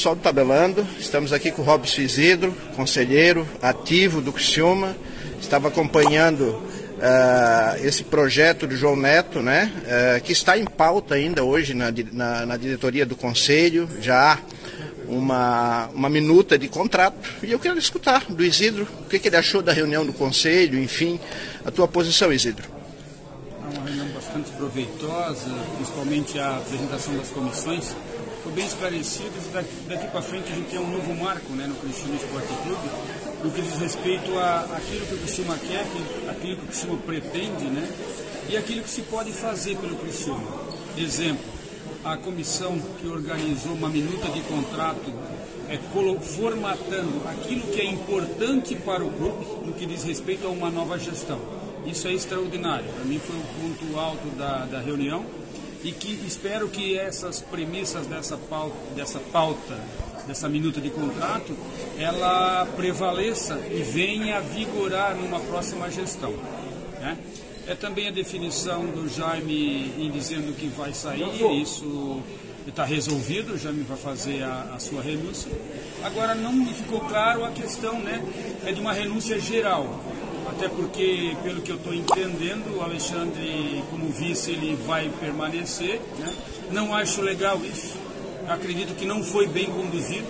Pessoal do Tabelando, estamos aqui com o Robson Isidro, conselheiro ativo do Criciúma. Estava acompanhando uh, esse projeto do João Neto, né, uh, que está em pauta ainda hoje na, na, na diretoria do Conselho. Já há uma, uma minuta de contrato e eu quero escutar do Isidro o que, que ele achou da reunião do Conselho, enfim, a tua posição, Isidro. É uma reunião bastante proveitosa, principalmente a apresentação das comissões bem esclarecido. Daqui, daqui para frente a gente tem um novo marco né, no Criciúma Esporte Clube, no que diz respeito a aquilo que o Criciúma quer, aquilo que o Criciúma pretende, né, e aquilo que se pode fazer pelo Criciúma. Exemplo, a comissão que organizou uma minuta de contrato é, formatando aquilo que é importante para o clube no que diz respeito a uma nova gestão. Isso é extraordinário. Para mim foi o ponto alto da, da reunião e que espero que essas premissas dessa pauta, dessa pauta, dessa minuta de contrato, ela prevaleça e venha a vigorar numa próxima gestão. Né? É também a definição do Jaime em dizendo que vai sair, isso está resolvido, o Jaime vai fazer a, a, sua renúncia. Agora não me ficou claro a questão né, é de uma renúncia geral até porque, pelo que eu estou entendendo, o Alexandre, como vice, ele vai permanecer. Né? Não acho legal isso. Acredito que não foi bem conduzido.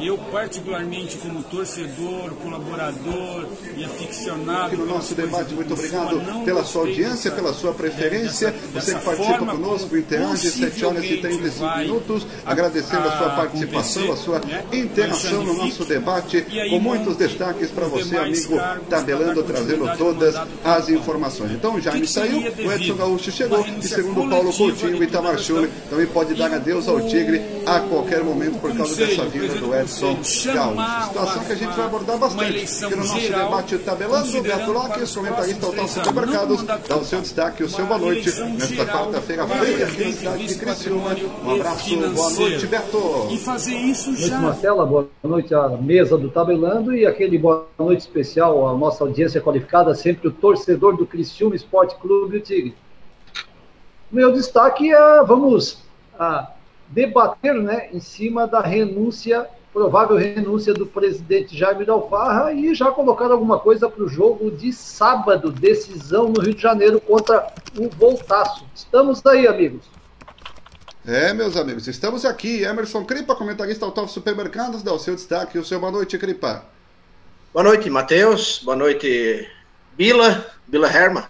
Eu, particularmente, como torcedor, colaborador e aficionado. Aqui no nosso debate, muito obrigado pela sua audiência, dessa, pela sua preferência. Dessa, Você que participa conosco, interage, 7 horas e 35 minutos. Agradecendo a, a sua participação, a sua né? interação no nosso debate, com muitos destaques para você, amigo Tabelando, trazendo todas as informações. Então, Jaime saiu, o Edson Gaúcho chegou, e segundo Paulo Coutinho, o Itamar Schulli também pode dar adeus ao Tigre a qualquer momento por causa dessa vinda do Edson. Edson Gaúcho. Situação que a gente vai abordar bastante. Porque no nosso debate tabelando, Beto Lopes, comentarista Total Supermercados, dá o seu destaque, o seu boa noite nesta quarta-feira fria aqui no cidade de Criciúma. Um abraço, boa noite, Beto. E fazer isso já. Boa noite, Marcela, boa noite à mesa do Tabelando e aquele boa noite especial à nossa audiência qualificada, sempre o torcedor do Criciúma Esporte Clube, o Tigre. Meu destaque é, vamos a, debater né, em cima da renúncia provável renúncia do presidente Jaime Dalfarra e já colocar alguma coisa para o jogo de sábado, decisão no Rio de Janeiro contra o Voltaço. Estamos aí, amigos. É, meus amigos, estamos aqui. Emerson Cripa, comentarista Autógrafo Supermercados, dá o seu destaque e o seu boa noite, Cripa. Boa noite, Matheus. Boa noite, Bila, Bila Herma.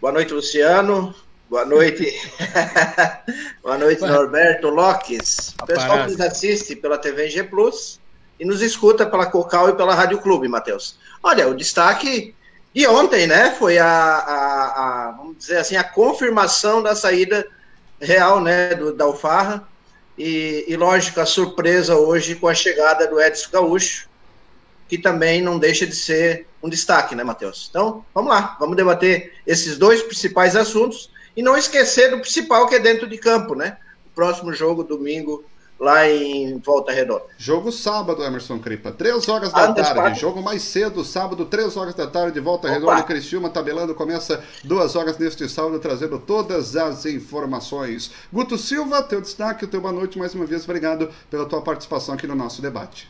Boa noite, Luciano. Boa noite. Boa noite, Norberto Lopes. O pessoal que nos assiste pela TV G Plus e nos escuta pela Cocal e pela Rádio Clube, Matheus. Olha, o destaque de ontem, né? Foi a, a, a, vamos dizer assim, a confirmação da saída real, né, do, da Alfarra. E, e, lógico, a surpresa hoje com a chegada do Edson Gaúcho, que também não deixa de ser um destaque, né, Matheus? Então, vamos lá, vamos debater esses dois principais assuntos e não esquecer do principal que é dentro de campo, né? O próximo jogo, domingo, lá em Volta Redonda. Jogo sábado, Emerson Cripa, três horas da Antes tarde. Parte. Jogo mais cedo, sábado, três horas da tarde, Volta Opa. Redonda e Criciúma, tabelando, começa duas horas neste sábado, trazendo todas as informações. Guto Silva, teu destaque, teu boa noite, mais uma vez, obrigado pela tua participação aqui no nosso debate.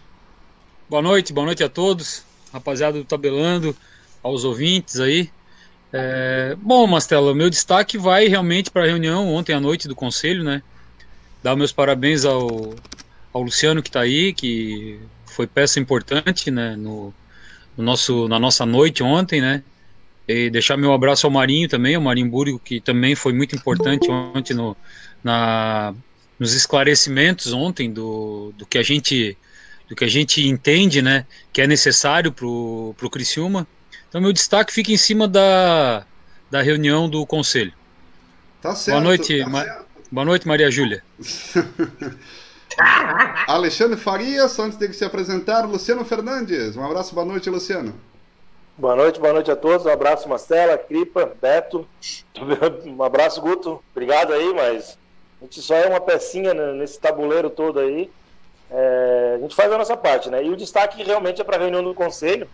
Boa noite, boa noite a todos, rapaziada do Tabelando, aos ouvintes aí. É, bom, Mastela, meu destaque vai realmente para a reunião ontem à noite do conselho, né? Dar meus parabéns ao, ao Luciano que está aí, que foi peça importante, né? No, no, nosso, na nossa noite ontem, né? E deixar meu abraço ao Marinho também, ao Marinho Búrigo, que também foi muito importante ontem no, na, nos esclarecimentos ontem do, do que a gente do que a gente entende, né? Que é necessário para o Criciúma. Então, meu destaque fica em cima da, da reunião do conselho. Tá certo. Boa noite, tá Ma certo. boa noite Maria Júlia. Alexandre Farias, antes de se apresentar, Luciano Fernandes. Um abraço, boa noite, Luciano. Boa noite, boa noite a todos. Um abraço, Marcela, Cripa, Beto. Um abraço, Guto. Obrigado aí, mas a gente só é uma pecinha nesse tabuleiro todo aí. É, a gente faz a nossa parte, né? E o destaque realmente é para a reunião do conselho.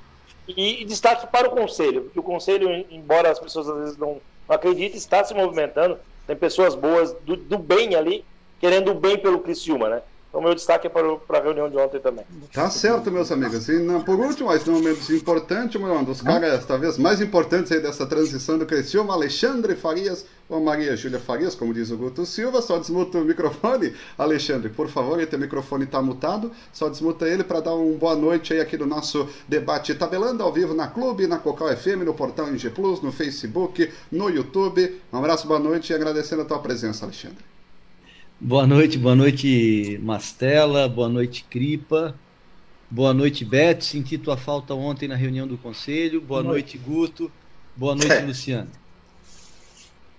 E, e, destaque para o Conselho, porque o Conselho, embora as pessoas às vezes não, não acreditem, está se movimentando. Tem pessoas boas do, do, bem ali, querendo o bem pelo Criciúma, né? Então, meu destaque é para, para a reunião de ontem também. Tá certo, meus amigos. E não, por último, mas não menos importante, um dos caras talvez mais importantes aí dessa transição do Criciúma, Alexandre Farias, ou Maria Júlia Farias, como diz o Guto Silva. Só desmuta o microfone. Alexandre, por favor, o teu microfone está mutado. Só desmuta ele para dar uma boa noite aí aqui no nosso debate tabelando ao vivo na Clube, na Cocal FM, no portal NG Plus, no Facebook, no YouTube. Um abraço, boa noite e agradecendo a tua presença, Alexandre. Boa noite, boa noite, Mastela, boa noite, Cripa, boa noite, Beth. Senti tua falta ontem na reunião do conselho. Boa, boa noite, Guto. Boa noite, Luciano.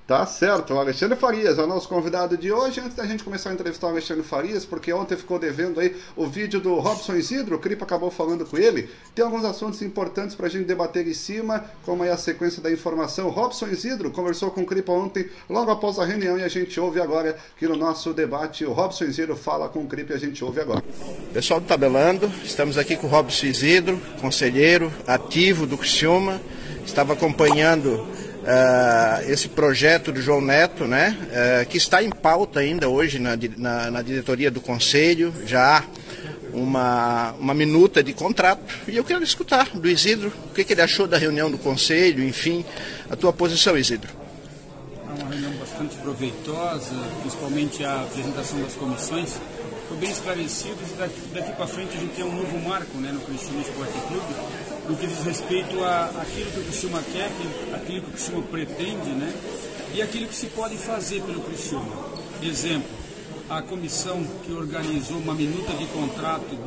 Tá certo, o Alexandre Farias é o nosso convidado de hoje. Antes da gente começar a entrevistar o Alexandre Farias, porque ontem ficou devendo aí o vídeo do Robson Isidro, o Cripa acabou falando com ele. Tem alguns assuntos importantes para a gente debater em cima, como aí a sequência da informação. Robson Isidro conversou com o Cripa ontem, logo após a reunião, e a gente ouve agora que no nosso debate o Robson Isidro fala com o Cripa e a gente ouve agora. Pessoal do Tabelando, estamos aqui com o Robson Isidro, conselheiro ativo do Criciúma, estava acompanhando uh, esse projeto do João Neto, né, uh, que está em pauta ainda hoje na, na, na diretoria do Conselho, já há uma, uma minuta de contrato, e eu quero escutar do Isidro o que, que ele achou da reunião do Conselho, enfim, a tua posição, Isidro. É uma reunião bastante proveitosa, principalmente a apresentação das comissões, foi bem esclarecido daqui, daqui para frente a gente tem um novo marco né, no Cristiano Esporte Clube, no que diz respeito a aquilo que o Criciúma quer, aquilo que o Criciúma pretende, né? E aquilo que se pode fazer pelo Criciúma. Exemplo, a comissão que organizou uma minuta de contrato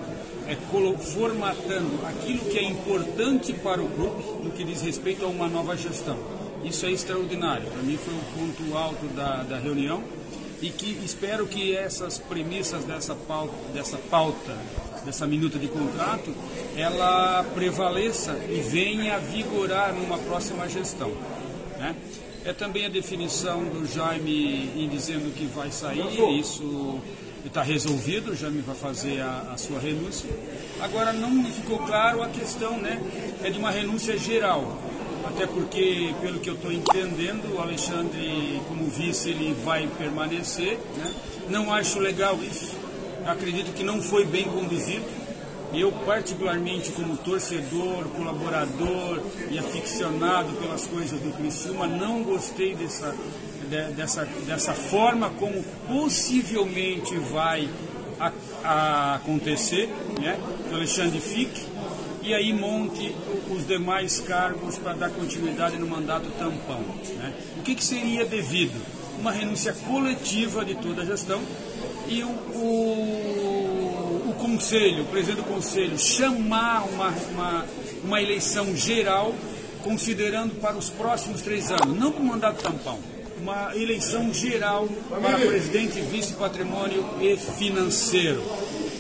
é formatando aquilo que é importante para o clube no que diz respeito a uma nova gestão. Isso é extraordinário. Para mim foi o ponto alto da, da reunião e que espero que essas premissas dessa pauta, dessa pauta dessa minuta de contrato, ela prevaleça e venha a vigorar numa próxima gestão. Né? É também a definição do Jaime em dizendo que vai sair, isso está resolvido, o Jaime vai fazer a, a, sua renúncia. Agora não me ficou claro a questão, né? É de uma renúncia geral. Até porque, pelo que eu estou entendendo, o Alexandre, como vice, ele vai permanecer. Né? Não acho legal isso acredito que não foi bem conduzido. Eu, particularmente, como torcedor, colaborador e aficionado pelas coisas do Criciúma, não gostei dessa, de, dessa, dessa forma como possivelmente vai a, a acontecer, né? que o Alexandre fique, e aí monte os demais cargos para dar continuidade no mandato tampão. Né? O que, que seria devido? Uma renúncia coletiva de toda a gestão, e o, o, o conselho, o presidente do conselho, chamar uma, uma, uma eleição geral, considerando para os próximos três anos, não para o mandato tampão, uma eleição geral para presidente, vice-patrimônio e financeiro.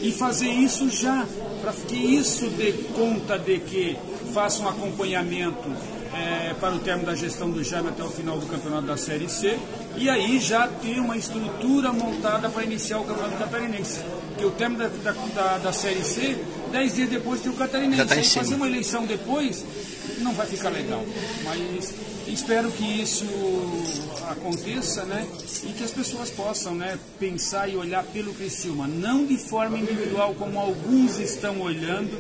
E fazer isso já, que isso dê conta de que faça um acompanhamento é, para o termo da gestão do Jaime até o final do campeonato da Série C e aí já ter uma estrutura montada para iniciar o campeonato catarinense. Porque o termo da, da, da, da Série C, dez dias depois tem o catarinense. Tá fazer uma eleição depois não vai ficar legal. Mas espero que isso aconteça, né? E que as pessoas possam, né, pensar e olhar pelo Criciúma, não de forma individual como alguns estão olhando,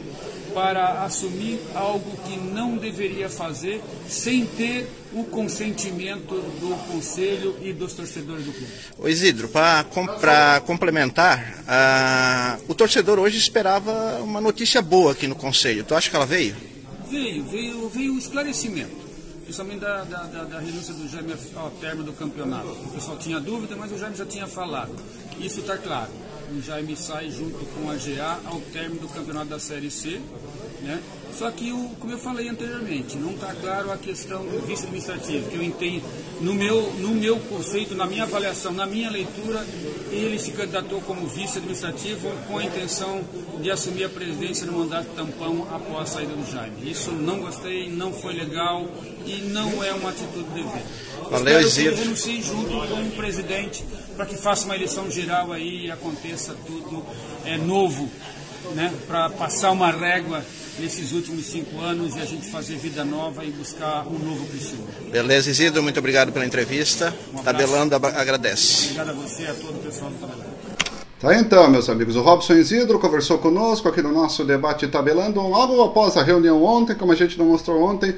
para assumir algo que não deveria fazer sem ter o consentimento do conselho e dos torcedores do clube. O Isidro, para complementar, uh, o torcedor hoje esperava uma notícia boa aqui no conselho. Tu acha que ela veio? Veio, veio, veio o esclarecimento principalmente da, da, da, da, renúncia do Jaime ao termo do campeonato. O pessoal tinha dúvida, mas o Jaime já tinha falado. Isso está claro o Jaime sai junto com a GA ao término do campeonato da Série C. Né? Só que, o, como eu falei anteriormente, não está claro a questão do vice administrativo, que eu entendo, no meu, no meu conceito, na minha avaliação, na minha leitura, ele se candidatou como vice administrativo com a intenção de assumir a presidência no mandato tampão após a saída do Jaime. Isso não gostei, não foi legal e não é uma atitude devida. Valeu, Espero que renuncie junto com o presidente para que faça uma eleição geral aí e aconteça tudo é, novo, né? para passar uma régua nesses últimos cinco anos e a gente fazer vida nova e buscar um novo Criciúma. Beleza, Isidro, muito obrigado pela entrevista. Um Tabelando agradece. Obrigado a você e a todo o pessoal do Tabelando. Tá então, meus amigos. O Robson Isidro conversou conosco aqui no nosso debate tabelando logo após a reunião ontem, como a gente não mostrou ontem,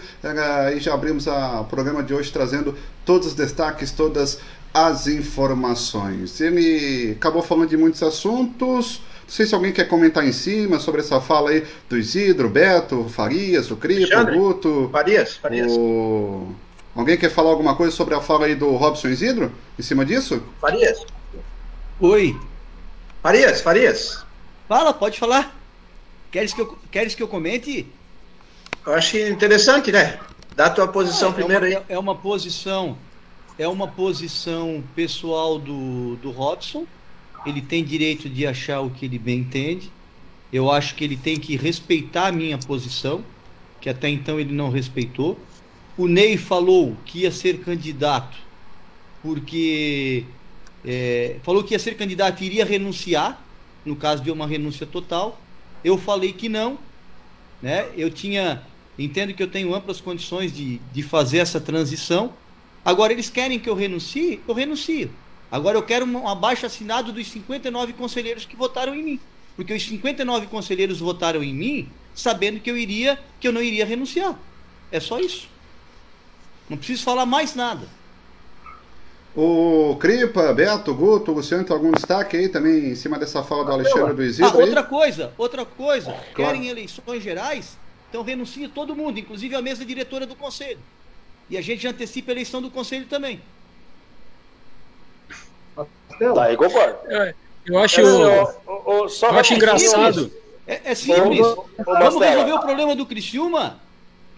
e já abrimos o programa de hoje trazendo todos os destaques, todas as informações. Ele acabou falando de muitos assuntos. Não sei se alguém quer comentar em cima sobre essa fala aí do Isidro, Beto, Farias, o Cripo, o Guto. Farias, Farias. O... Alguém quer falar alguma coisa sobre a fala aí do Robson Isidro? Em cima disso? Farias. Oi. Farias, Farias. Fala, pode falar. Queres que eu, queres que eu comente? Eu acho interessante, né? Dá a tua posição é, primeiro é uma, aí. É uma posição, é uma posição pessoal do, do Robson. Ele tem direito de achar o que ele bem entende. Eu acho que ele tem que respeitar a minha posição, que até então ele não respeitou. O Ney falou que ia ser candidato porque é, falou que ia ser candidato e iria renunciar, no caso de uma renúncia total. Eu falei que não, né? Eu tinha, entendo que eu tenho amplas condições de, de fazer essa transição. Agora eles querem que eu renuncie, eu renuncio. Agora eu quero um abaixo assinado dos 59 conselheiros que votaram em mim, porque os 59 conselheiros votaram em mim, sabendo que eu iria, que eu não iria renunciar. É só isso. Não preciso falar mais nada. O Cripa, Beto, Guto, Luciano, tem algum destaque aí também em cima dessa fala do Alexandre do Isidro? Ah, outra coisa, outra coisa. Claro. Querem eleições gerais? Então renuncia todo mundo, inclusive a mesa diretora do Conselho. E a gente antecipa a eleição do Conselho também. Tá, aí concordo. Eu, eu acho, eu, eu, eu acho engraçado. É, é simples. Vamos resolver o problema do Criciúma?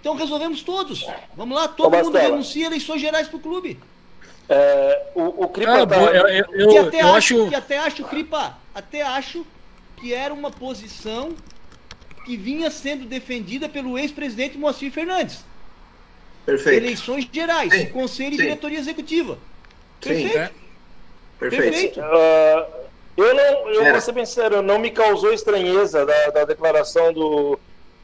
Então resolvemos todos. Vamos lá, todo mundo renuncia eleições gerais para o clube. É, o, o Cripa ah, tá... eu, eu, eu, que até eu acho, acho... Que até acho, Cripa, até acho que era uma posição que vinha sendo defendida pelo ex-presidente Moacir Fernandes. Perfeito. Eleições gerais, Sim. conselho e diretoria executiva. Perfeito. Sim, é. Perfeito. Perfeito. Uh, eu não, eu vou ser bem sincero, não me causou estranheza da, da declaração do,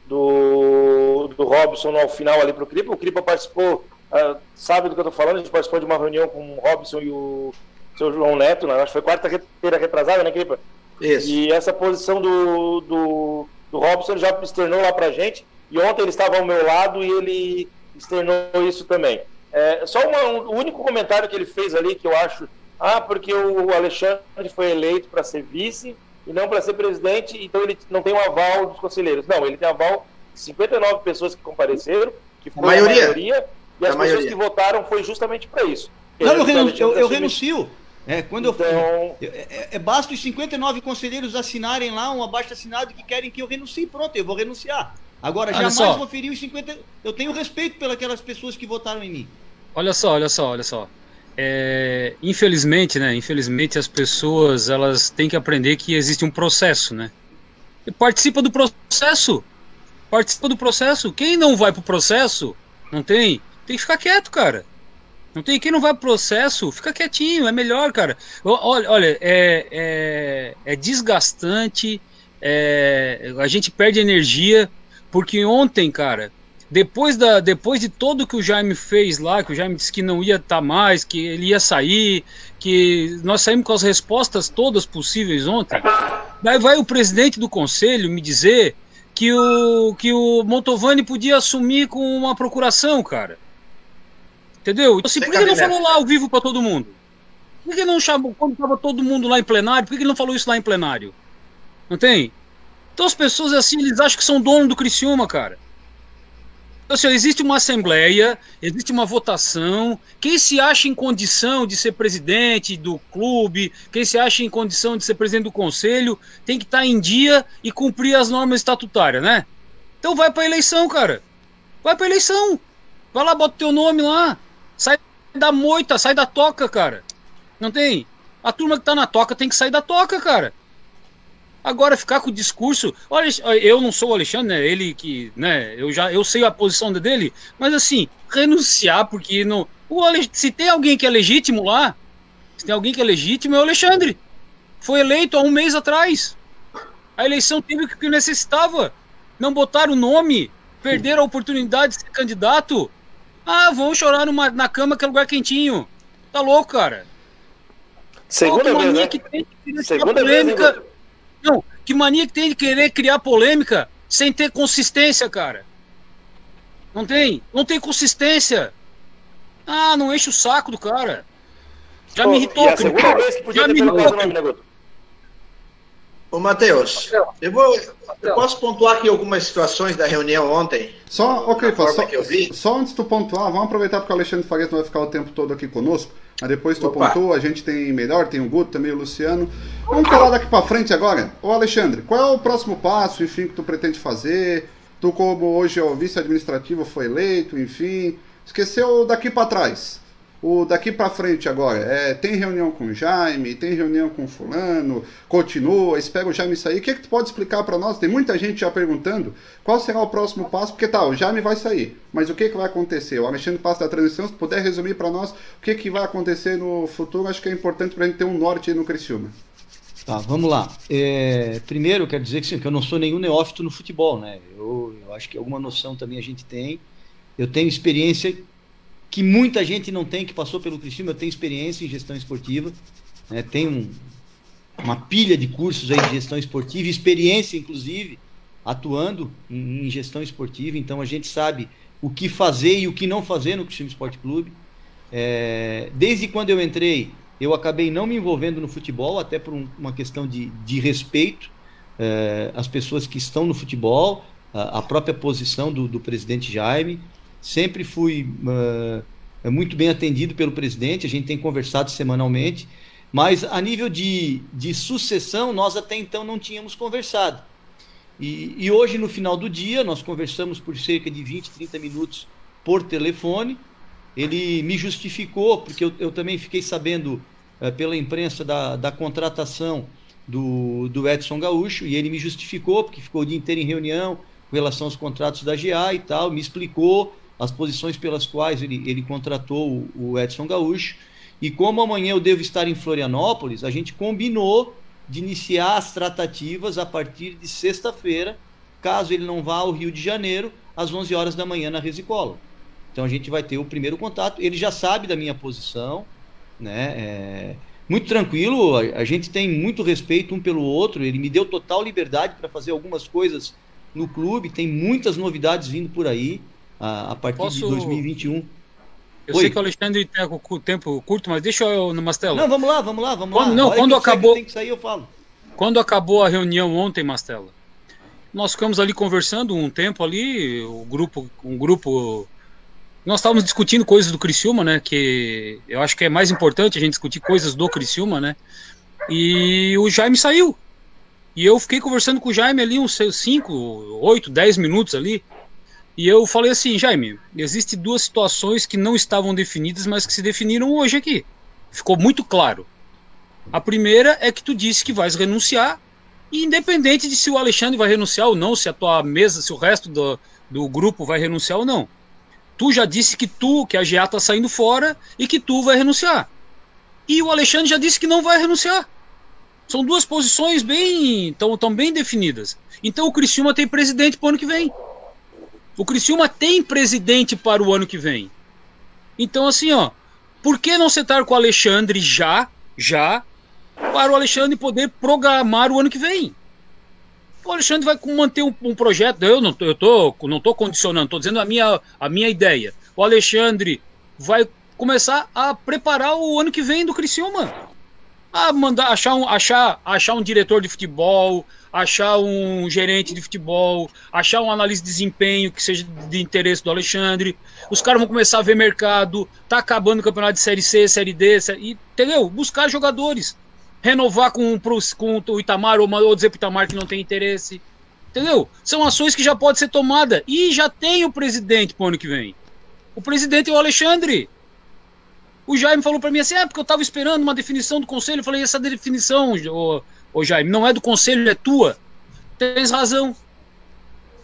do, do Robson ao final ali para o Cripa. O Cripa participou uh, sabe do que eu estou falando, a gente participou de uma reunião com o Robson e o seu João Neto, né? acho que foi quarta-feira retrasada, né, Cripa? Isso. E essa posição do, do, do Robson já externou lá pra gente, e ontem ele estava ao meu lado e ele externou isso também. É, só uma, um, o único comentário que ele fez ali que eu acho, ah, porque o Alexandre foi eleito para ser vice e não para ser presidente, então ele não tem o um aval dos conselheiros. Não, ele tem aval de 59 pessoas que compareceram, que foi a maioria, a maioria e as pessoas que votaram foi justamente para isso. Não, eu, renuncio. Eu, eu renuncio. É, quando então... eu, é, é, é, basta os 59 conselheiros assinarem lá um abaixo assinado que querem que eu renuncie, pronto, eu vou renunciar. Agora, olha jamais só. vou ferir os 50. Eu tenho respeito pelas pessoas que votaram em mim. Olha só, olha só, olha só. É, infelizmente, né? Infelizmente as pessoas elas têm que aprender que existe um processo, né? E participa do processo. Participa do processo. Quem não vai pro processo, não tem, tem que ficar quieto, cara. Não tem quem não vai pro processo, fica quietinho, é melhor, cara. Olha, olha é, é, é desgastante, é, a gente perde energia, porque ontem, cara, depois, da, depois de todo que o Jaime fez lá, que o Jaime disse que não ia estar tá mais, que ele ia sair, que nós saímos com as respostas todas possíveis ontem. Daí vai o presidente do conselho me dizer que o, que o Montovani podia assumir com uma procuração, cara. Entendeu? Então, assim, por que ele não falou lá ao vivo para todo mundo? Por que ele não chamou quando estava todo mundo lá em plenário? Por que ele não falou isso lá em plenário? Não tem? Então as pessoas assim, eles acham que são dono do Criciúma, cara. Então, assim, existe uma assembleia, existe uma votação. Quem se acha em condição de ser presidente do clube, quem se acha em condição de ser presidente do conselho, tem que estar em dia e cumprir as normas estatutárias, né? Então vai para eleição, cara. Vai para eleição. Vai lá, bota teu nome lá. Sai da moita, sai da toca, cara. Não tem? A turma que tá na toca tem que sair da toca, cara. Agora ficar com o discurso, olha, eu não sou o Alexandre, né? Ele que, né? Eu já eu sei a posição dele, mas assim, renunciar porque não, o Ale, se tem alguém que é legítimo lá, se tem alguém que é legítimo é o Alexandre. Foi eleito há um mês atrás. A eleição teve o que necessitava. Não botaram o nome, perderam a oportunidade de ser candidato. Ah, vão chorar numa, na cama que é lugar quentinho. Tá louco, cara. Segunda oh, vez, né? Que tem de Segunda polêmica. Vez, não, que mania que tem de querer criar polêmica sem ter consistência, cara. Não tem? Não tem consistência. Ah, não enche o saco do cara. Já me irritou. E a segunda vez que podia já ter me irritou. Nome, né, Ô, Matheus, eu, vou, eu posso pontuar aqui algumas situações da reunião ontem? Só, ok, só, só antes de tu pontuar, vamos aproveitar porque o Alexandre Fagueto vai ficar o tempo todo aqui conosco. Mas depois tu Opa. pontua, a gente tem melhor, tem o Guto, também o Luciano. Vamos falar daqui para frente agora. Ô Alexandre, qual é o próximo passo, enfim, que tu pretende fazer? Tu, como hoje é o vice-administrativo, foi eleito, enfim. Esqueceu daqui para trás o daqui para frente agora, é, tem reunião com o Jaime, tem reunião com fulano, continua, espera o Jaime sair. O que, é que tu pode explicar para nós? Tem muita gente já perguntando qual será o próximo passo, porque tá, o Jaime vai sair, mas o que, que vai acontecer? O Alexandre passa da transição, se puder resumir para nós o que, que vai acontecer no futuro, acho que é importante para a gente ter um norte no Criciúma. Tá, vamos lá. É, primeiro, quero dizer que, sim, que eu não sou nenhum neófito no futebol, né? Eu, eu acho que alguma noção também a gente tem. Eu tenho experiência que muita gente não tem, que passou pelo Criciúma, tenho experiência em gestão esportiva, né, tenho um, uma pilha de cursos aí de gestão esportiva, experiência inclusive atuando em, em, gestão esportiva, então a gente sabe o que fazer e o que não fazer no Criciúma Esporte Clube. É, desde quando eu entrei, eu acabei não me envolvendo no futebol, até por um, uma questão de, de respeito é, às pessoas que estão no futebol, a, a própria posição do, do presidente Jaime, Sempre fui uh, muito bem atendido pelo presidente, a gente tem conversado semanalmente, mas a nível de, de sucessão, nós até então não tínhamos conversado. E, e hoje, no final do dia, nós conversamos por cerca de 20, 30 minutos por telefone. Ele me justificou, porque eu, eu também fiquei sabendo uh, pela imprensa da, da contratação do, do Edson Gaúcho, e ele me justificou, porque ficou o dia inteiro em reunião com relação aos contratos da GA e tal, me explicou as posições pelas quais ele, ele contratou o, Edson Gaúcho. E como amanhã eu devo estar em Florianópolis, a gente combinou de iniciar as tratativas a partir de sexta-feira, caso ele não vá ao Rio de Janeiro, às 11 horas da manhã na Resicola. Então a gente vai ter o primeiro contato. Ele já sabe da minha posição, né? É muito tranquilo, a, gente tem muito respeito um pelo outro. Ele me deu total liberdade para fazer algumas coisas no clube, tem muitas novidades vindo por aí a, a partir Posso... de 2021. Eu Oi. sei que o Alexandre tem o tempo curto, mas deixa eu no Mastelo. Não, vamos lá, vamos lá, vamos quando, lá. Não, quando acabou. Tem que sair, eu falo. Quando acabou a reunião ontem, Mastela, nós ficamos ali conversando um tempo ali, o grupo, um grupo. Nós estávamos discutindo coisas do Criciúma, né? Que eu acho que é mais importante a gente discutir coisas do Criciúma, né? E o Jaime saiu. E eu fiquei conversando com o Jaime ali uns 5, 8, 10 minutos ali. E eu falei assim, Jaime, existem duas situações que não estavam definidas, mas que se definiram hoje aqui. Ficou muito claro. A primeira é que tu disse que vais renunciar, e independente de se o Alexandre vai renunciar ou não, se a tua mesa, se o resto do, do grupo vai renunciar ou não. Tu já disse que tu, que a GA está saindo fora e que tu vai renunciar. E o Alexandre já disse que não vai renunciar. São duas posições bem, tão, tão bem definidas. Então o Criciúma tem presidente para o ano que vem. O Criciúma tem presidente para o ano que vem. Então, assim, ó, por que não sentar com o Alexandre já, já, para o Alexandre poder programar o ano que vem? O Alexandre vai manter um, um projeto. Eu não, eu tô, não tô condicionando, estou dizendo a minha, a minha ideia. O Alexandre vai começar a preparar o ano que vem do Criciúma. A mandar achar um, achar, achar um diretor de futebol, achar um gerente de futebol, achar um analista de desempenho que seja de interesse do Alexandre. Os caras vão começar a ver mercado, tá acabando o campeonato de Série C, Série D, série, entendeu? Buscar jogadores. Renovar com, com o Itamar ou, ou dizer pro Itamar que não tem interesse. Entendeu? São ações que já pode ser tomada. E já tem o presidente pro ano que vem. O presidente é o Alexandre. O Jaime falou para mim assim: é porque eu tava esperando uma definição do conselho. Eu falei: essa definição, ô, Ô Jaime, não é do conselho, é tua. Tens razão.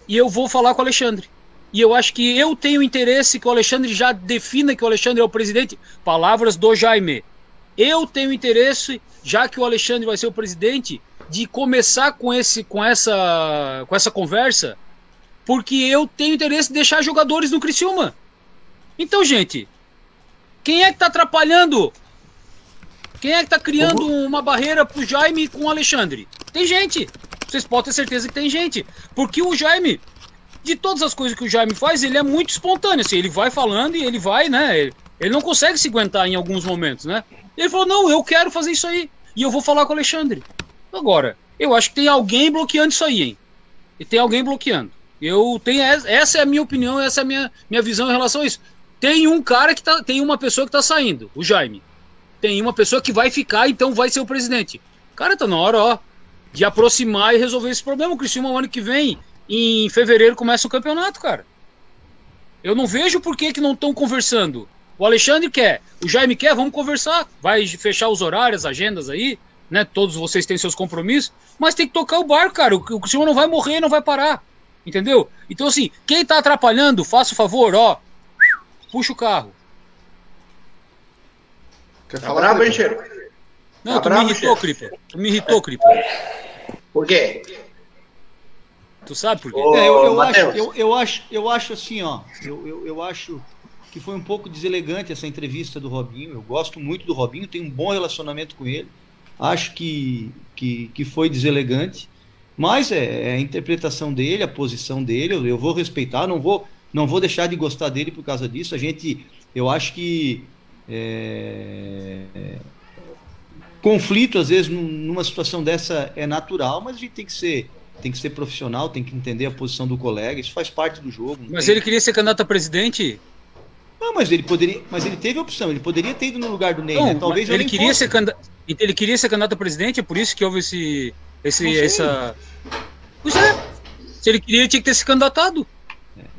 E eu vou falar com o Alexandre. E eu acho que eu tenho interesse que o Alexandre já defina que o Alexandre é o presidente. Palavras do Jaime. Eu tenho interesse, já que o Alexandre vai ser o presidente, de começar com esse com essa com essa conversa, porque eu tenho interesse de deixar jogadores no Criciúma. Então, gente, quem é que tá atrapalhando Quem é que tá criando Como? uma barreira pro Jaime com o Alexandre? Tem gente. Vocês podem ter certeza que tem gente. Porque o Jaime, de todas as coisas que o Jaime faz, ele é muito espontâneo. Assim, ele vai falando e ele vai, né? Ele, ele não consegue se aguentar em alguns momentos, né? Ele falou: não, eu quero fazer isso aí. E eu vou falar com o Alexandre. Agora, eu acho que tem alguém bloqueando isso aí, hein? E tem alguém bloqueando. Eu tenho essa é a minha opinião, essa é a minha, minha visão em relação a isso. Tem um cara que tá, tem uma pessoa que tá saindo, o Jaime. Tem uma pessoa que vai ficar, então vai ser o presidente. Cara, tá na hora, ó, de aproximar e resolver esse problema. O Criciúma, ano que vem, em fevereiro, começa o campeonato, cara. Eu não vejo por que, que não estão conversando. O Alexandre quer, o Jaime quer, vamos conversar. Vai fechar os horários, agendas aí, né? Todos vocês têm seus compromissos, mas tem que tocar o barco, cara. O, o Criciúma não vai morrer, não vai parar. Entendeu? Então, assim, quem tá atrapalhando, faça o favor, ó. Puxa o carro. Quer tá falar, bravo, hein, Cheiro? Não, tá tu bravo, me irritou, Cripa. Tu me irritou, Cripa. Por quê? Tu sabe por quê? Ô, é, eu, eu, acho, eu, eu, acho, eu acho assim, ó. Eu, eu, eu acho que foi um pouco deselegante essa entrevista do Robinho. Eu gosto muito do Robinho, tenho um bom relacionamento com ele. Acho que, que, que foi deselegante. Mas é, é, a interpretação dele, a posição dele, eu, eu, vou respeitar, não vou, não vou deixar de gostar dele por causa disso. A gente, eu acho que é, é, conflito às vezes numa situação dessa é natural, mas a gente tem que ser tem que ser profissional, tem que entender a posição do colega, isso faz parte do jogo. Mas tem... ele queria ser candidato a presidente? Não, mas ele poderia, mas ele teve a opção, ele poderia ter ido no lugar do Ney, não, né? Talvez ele queria fosse. ser candidato, ele queria ser candidato a presidente, é por isso que houve esse esse, essa. Pois é. Se ele queria, ele tinha que ter se candidatado.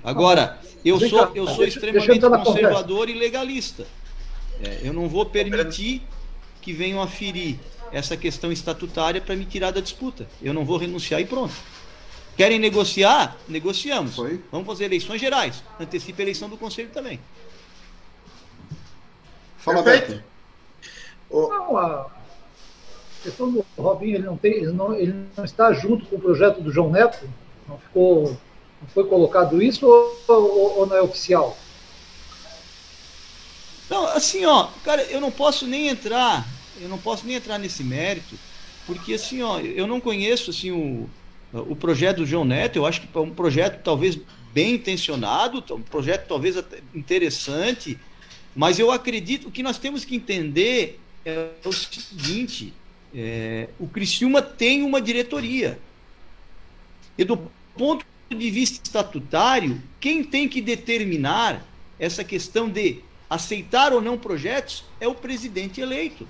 Agora, eu sou, eu sou extremamente conservador e legalista. É, eu não vou permitir que venham a ferir essa questão estatutária para me tirar da disputa. Eu não vou renunciar e pronto. Querem negociar? Negociamos. Foi. Vamos fazer eleições gerais. Antecipa a eleição do Conselho também. Fala, Beto. Não, a, questão do Robinho, ele não, tem, ele não, ele não está junto com o projeto do João Neto? Não, ficou, foi colocado isso ou, ou, ou não é oficial? Não, assim, ó, cara, eu não posso nem entrar, eu não posso nem entrar nesse mérito, porque assim, ó, eu não conheço assim o, o projeto do João Neto, eu acho que é um projeto talvez bem intencionado, um projeto talvez interessante, mas eu acredito que nós temos que entender é o seguinte, é, o Criciúma tem uma diretoria. E do ponto de vista estatutário, quem tem que determinar essa questão de aceitar ou não projetos é o presidente eleito.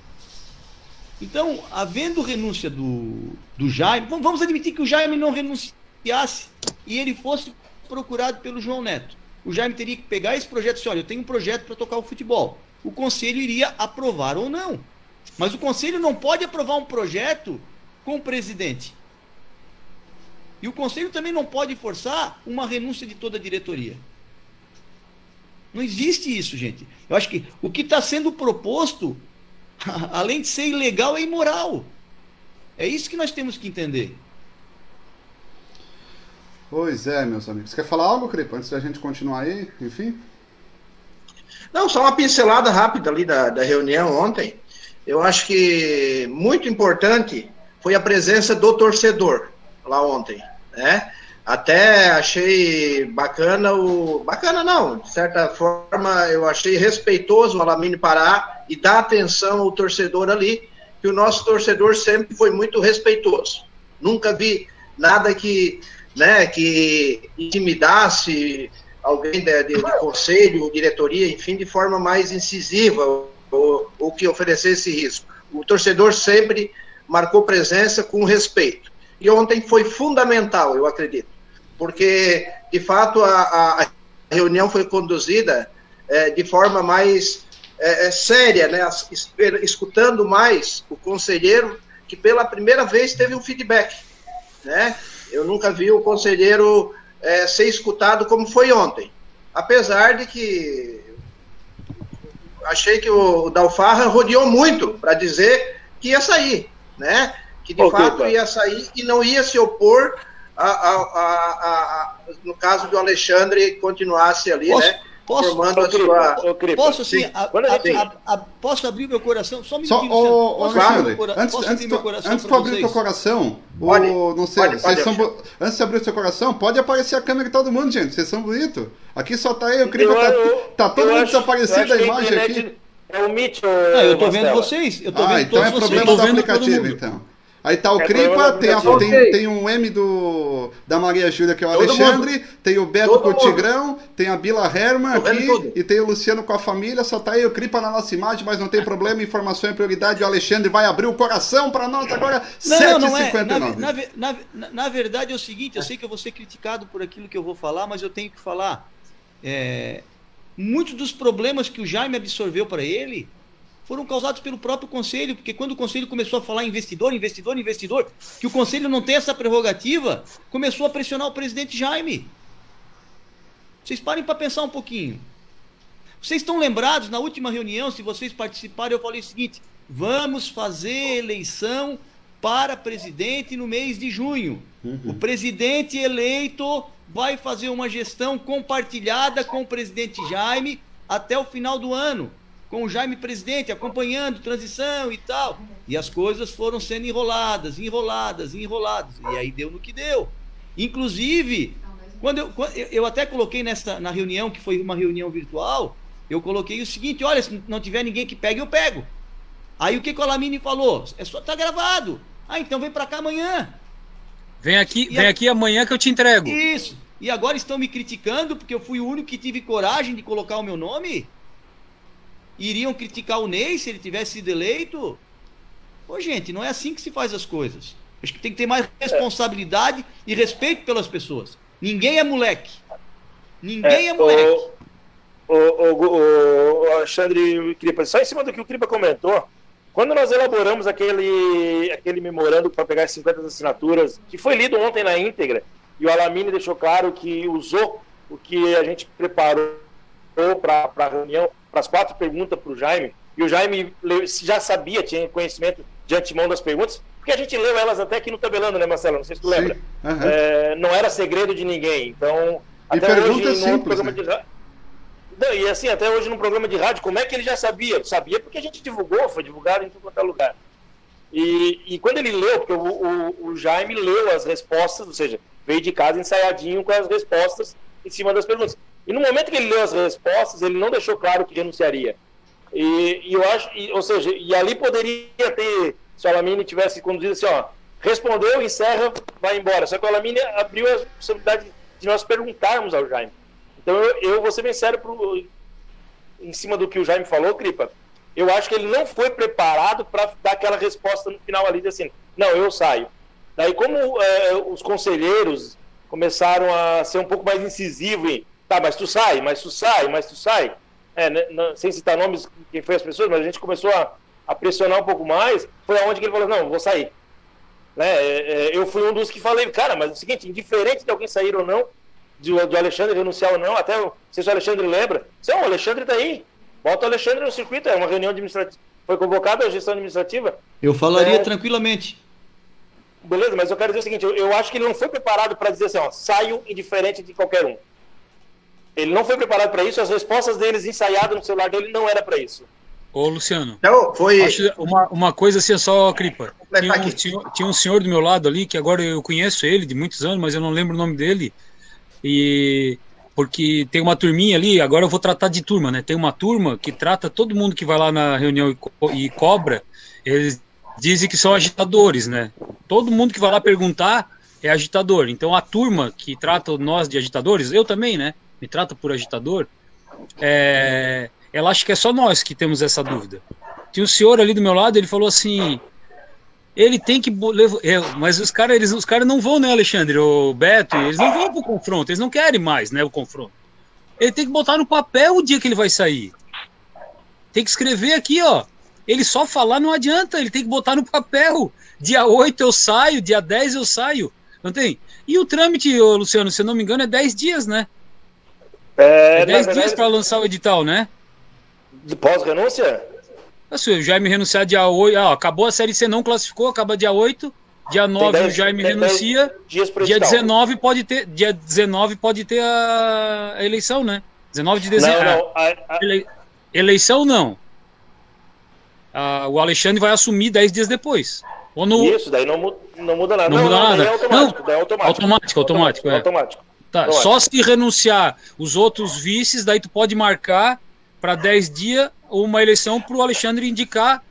Então, havendo renúncia do, do Jaime, vamos admitir que o Jaime não renunciasse e ele fosse procurado pelo João Neto. O Jaime teria que pegar esse projeto e dizer, olha, eu tenho um projeto para tocar o futebol. O conselho iria aprovar ou não. Mas o conselho não pode aprovar um projeto com o presidente. E o conselho também não pode forçar uma renúncia de toda a diretoria. Não existe isso, gente. Eu acho que o que está sendo proposto, além de ser ilegal, é imoral. É isso que nós temos que entender. Pois é, meus amigos. Quer falar algo, Cripa, antes da gente continuar aí? Enfim? Não, só uma pincelada rápida ali da, da reunião ontem eu acho que muito importante foi a presença do torcedor lá ontem, né? Até achei bacana o. Bacana não, de certa forma eu achei respeitoso o Alamine parar e dar atenção ao torcedor ali, que o nosso torcedor sempre foi muito respeitoso. Nunca vi nada que, né, que intimidasse alguém de, de, de conselho, diretoria, enfim, de forma mais incisiva ou, ou que oferecesse risco. O torcedor sempre marcou presença com respeito. E ontem foi fundamental, eu acredito, porque, de fato, a, a reunião foi conduzida é, de forma mais é, é séria, né, escutando mais o conselheiro, que pela primeira vez teve um feedback. Né? Eu nunca vi o conselheiro é, ser escutado como foi ontem. Apesar de que achei que o Dalfarra rodeou muito para dizer que ia sair, né? Que de okay, fato tá. ia sair e não ia se opor a, a, a, a, no caso do Alexandre continuasse ali, posso, né? Posso, formando a sua. Posso, a, a, a, posso abrir meu coração? Só me Só, o, o Alexandre, antes, antes, meu coração antes de abrir o teu coração, pode, o, não sei, pode, pode, são, antes de abrir o teu coração, pode aparecer a câmera de todo mundo, gente. Vocês são bonitos. Aqui só tá eu, o Cripa tá, tá todo mundo desaparecido a imagem aqui. É o Mitchell. Não, eu tô vendo vocês. Eu tô ah, vendo então é problema do aplicativo, então. Aí tá o é Cripa, tem, a, tem, tem um M do, da Maria Júlia, que é o Todo Alexandre, mundo. tem o Beto Todo com o Tigrão, tem a Bila Herman aqui, e tem o Luciano com a família, só tá aí o Cripa na nossa imagem, mas não tem problema, informação é prioridade, o Alexandre vai abrir o coração para nós agora, 7h59. É. Na, na, na, na, verdade é o seguinte, eu sei que eu vou ser criticado por aquilo que eu vou falar, mas eu tenho que falar. É, muitos dos problemas que o Jaime absorveu para ele foram causados pelo próprio conselho, porque quando o conselho começou a falar investidor, investidor, investidor, que o conselho não tem essa prerrogativa, começou a pressionar o presidente Jaime. Vocês parem para pensar um pouquinho. Vocês estão lembrados, na última reunião, se vocês participarem, eu falei o seguinte: vamos fazer eleição para presidente no mês de junho. Uhum. O presidente eleito vai fazer uma gestão compartilhada com o presidente Jaime até o final do ano com o Jaime presidente acompanhando transição e tal. E as coisas foram sendo enroladas, enroladas, enroladas. E aí deu no que deu. Inclusive, quando eu, eu até coloquei nessa na reunião, que foi uma reunião virtual, eu coloquei o seguinte: olha, se não tiver ninguém que pegue, eu pego. Aí o que, que o Alamine falou? É só tá gravado. Ah, então vem para cá amanhã. Vem aqui, vem a... aqui amanhã que eu te entrego. Isso. E agora estão me criticando porque eu fui o único que tive coragem de colocar o meu nome? Iriam criticar o Ney se ele tivesse sido eleito? Pô, gente, não é assim que se faz as coisas. Acho que tem que ter mais responsabilidade e respeito pelas pessoas. Ninguém é moleque. Ninguém é, é moleque. O, o, o, o Alexandre Cripa, só em cima do que o Cripa comentou, quando nós elaboramos aquele, aquele memorando para pegar as 50 assinaturas, que foi lido ontem na íntegra, e o Alamine deixou claro que usou o que a gente preparou para a reunião para as quatro perguntas para o Jaime, e o Jaime já sabia, tinha conhecimento de antemão das perguntas, porque a gente leu elas até aqui no tabelando, né, Marcelo? Não sei se tu lembra. Uhum. É, não era segredo de ninguém. Então, e até hoje, simples, no programa né? de não, e assim, até hoje no programa de rádio, como é que ele já sabia? Sabia porque a gente divulgou, foi divulgado em todo lugar. E, e quando ele leu, porque o, o, o, Jaime leu as respostas, ou seja, veio de casa ensaiadinho com as respostas em cima das perguntas. E no momento que ele leu as respostas, ele não deixou claro que renunciaria. E, e eu acho, e, ou seja, e ali poderia ter, se o Alamine tivesse conduzido assim, ó, respondeu, encerra, vai embora. Só que o Alamine abriu a possibilidade de nós perguntarmos ao Jaime. Então eu, eu vou ser bem sério pro, em cima do que o Jaime falou, Cripa. Eu acho que ele não foi preparado para dar aquela resposta no final ali, assim, não, eu saio. Daí, como é, os conselheiros começaram a ser um pouco mais incisivos em Tá, mas tu sai, mas tu sai, mas tu sai. É, né, sem citar nomes, quem foi as pessoas, mas a gente começou a, a pressionar um pouco mais. Foi aonde que ele falou: não, vou sair. Né, é, é, eu fui um dos que falei, cara, mas é o seguinte, indiferente de alguém sair ou não, do, do Alexandre renunciar ou não, até sei se o Alexandre lembra. Não, o Alexandre tá aí. Bota o Alexandre no circuito, é uma reunião administrativa. Foi convocada a gestão administrativa. Eu falaria é, tranquilamente. Beleza, mas eu quero dizer o seguinte: eu, eu acho que ele não foi preparado para dizer assim, ó, saio indiferente de qualquer um. Ele não foi preparado para isso, as respostas deles ensaiadas no celular dele não era para isso. Ô, Luciano. Então, foi. Uma, uma coisa assim, só, Cripa. Tinha um, tinha, tinha um senhor do meu lado ali, que agora eu conheço ele de muitos anos, mas eu não lembro o nome dele. E. Porque tem uma turminha ali, agora eu vou tratar de turma, né? Tem uma turma que trata todo mundo que vai lá na reunião e, co e cobra, eles dizem que são agitadores, né? Todo mundo que vai lá perguntar é agitador. Então a turma que trata nós de agitadores, eu também, né? Me trata por agitador, é, ela acha que é só nós que temos essa dúvida. Tinha um senhor ali do meu lado, ele falou assim, ele tem que levar, é, mas os caras eles os caras não vão né Alexandre? O Beto eles não vão pro confronto eles não querem mais né o confronto. Ele tem que botar no papel o dia que ele vai sair. Tem que escrever aqui ó. Ele só falar não adianta ele tem que botar no papel. Dia 8 eu saio dia 10 eu saio. Não tem? E o trâmite Luciano se eu não me engano é 10 dias né é, é 10 dias para lançar o edital, né? De pós-renúncia? Assim, o Jaime renunciar dia 8. Ah, acabou a série C, não classificou, acaba dia 8. Dia 9 dez, o Jaime renuncia. Dia 19 pode ter. Dia 19 pode ter a, a eleição, né? 19 de dezembro. Não, não, a, a... Ele... Eleição não. Ah, o Alexandre vai assumir 10 dias depois. No... Isso, daí não, não muda nada. Não, não muda nada. É automático, não, é automático. Automático, automático. É. automático. Tá, só se renunciar os outros vices, daí tu pode marcar para 10 dias uma eleição para o Alexandre indicar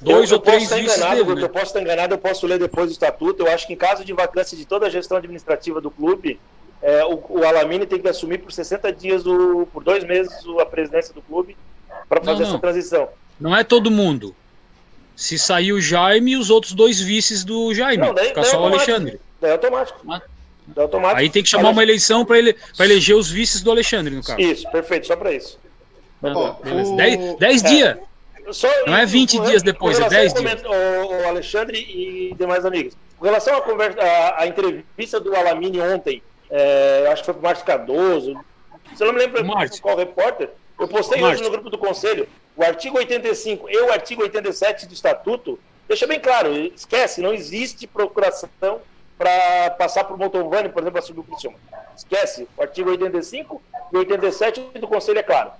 dois eu, ou três vices enganado, dele, né? Eu posso estar enganado, eu posso ler depois do estatuto. Eu acho que em caso de vacância de toda a gestão administrativa do clube, é, o, o Alamine tem que assumir por 60 dias, o, por dois meses, a presidência do clube para fazer não, não. essa transição. Não é todo mundo. Se sair o Jaime e os outros dois vices do Jaime, não, daí, fica daí só o Alexandre. É automático. Mas... É automático. Aí tem que chamar uma eleição para ele, eleger os vices do Alexandre, no caso. Isso, perfeito, só para isso. Bom, 10 dias. Só, não é 20 com, dias depois, é 10 dias. O, o Alexandre e demais amigos. Com relação à, conversa, à, à entrevista do Alamine ontem, é, acho que foi para o Márcio Cardoso, se eu não me lembro qual repórter, eu postei hoje no grupo do Conselho, o artigo 85 e o artigo 87 do Estatuto, deixa bem claro, esquece, não existe procuração para passar por Montovani, por exemplo, a subir o Criciúma. Esquece, o artigo 85 e 87 do Conselho é claro.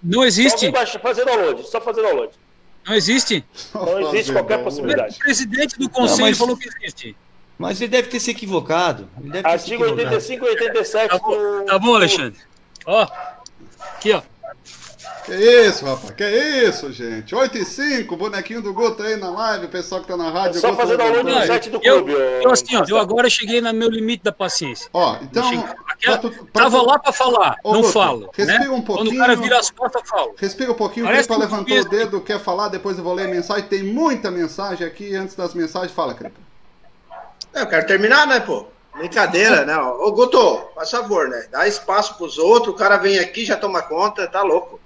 Não existe. Só fazer download, só fazer download. Não existe. Não existe qualquer possibilidade. O presidente do conselho não, mas... falou que existe. Mas ele deve ter se equivocado. Artigo 85 e 87 tá bom, do... tá bom Alexandre. Ó, aqui, ó. Que isso, rapaz, que isso, gente. 8 e 5, bonequinho do Guto aí na live, o pessoal que tá na rádio. É só fazer download no site do clube. Eu, eu, assim, ó, eu agora cheguei no meu limite da paciência. Ó, então. Aquela, pra tu, pra tava tu... lá pra falar, Ô, não Guto, falo. Respira né? um pouquinho. Quando o cara vira as costas, falo. Respira um pouquinho, Parece o Cripa levantou o dedo, quer falar, depois eu vou ler a mensagem. Tem muita mensagem aqui, antes das mensagens, fala, Cripa. Eu quero terminar, né, pô? Brincadeira, né? Ô, Guto, faz favor, né? Dá espaço pros outros, o cara vem aqui, já toma conta, tá louco.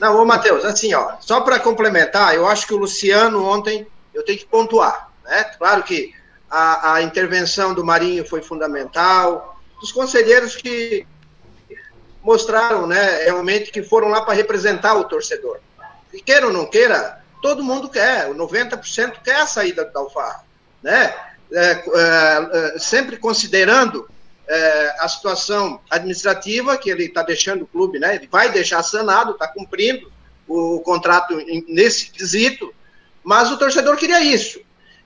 Não, ô Matheus, assim, ó, só para complementar, eu acho que o Luciano ontem, eu tenho que pontuar, né? Claro que a, a intervenção do Marinho foi fundamental, os conselheiros que mostraram, né, realmente que foram lá para representar o torcedor. E queira ou não queira, todo mundo quer, o 90% quer a saída do Alfarra, né? É, é, é, sempre considerando é, a situação administrativa, que ele está deixando o clube, né? Ele vai deixar sanado, está cumprindo o contrato nesse quesito, mas o torcedor queria isso.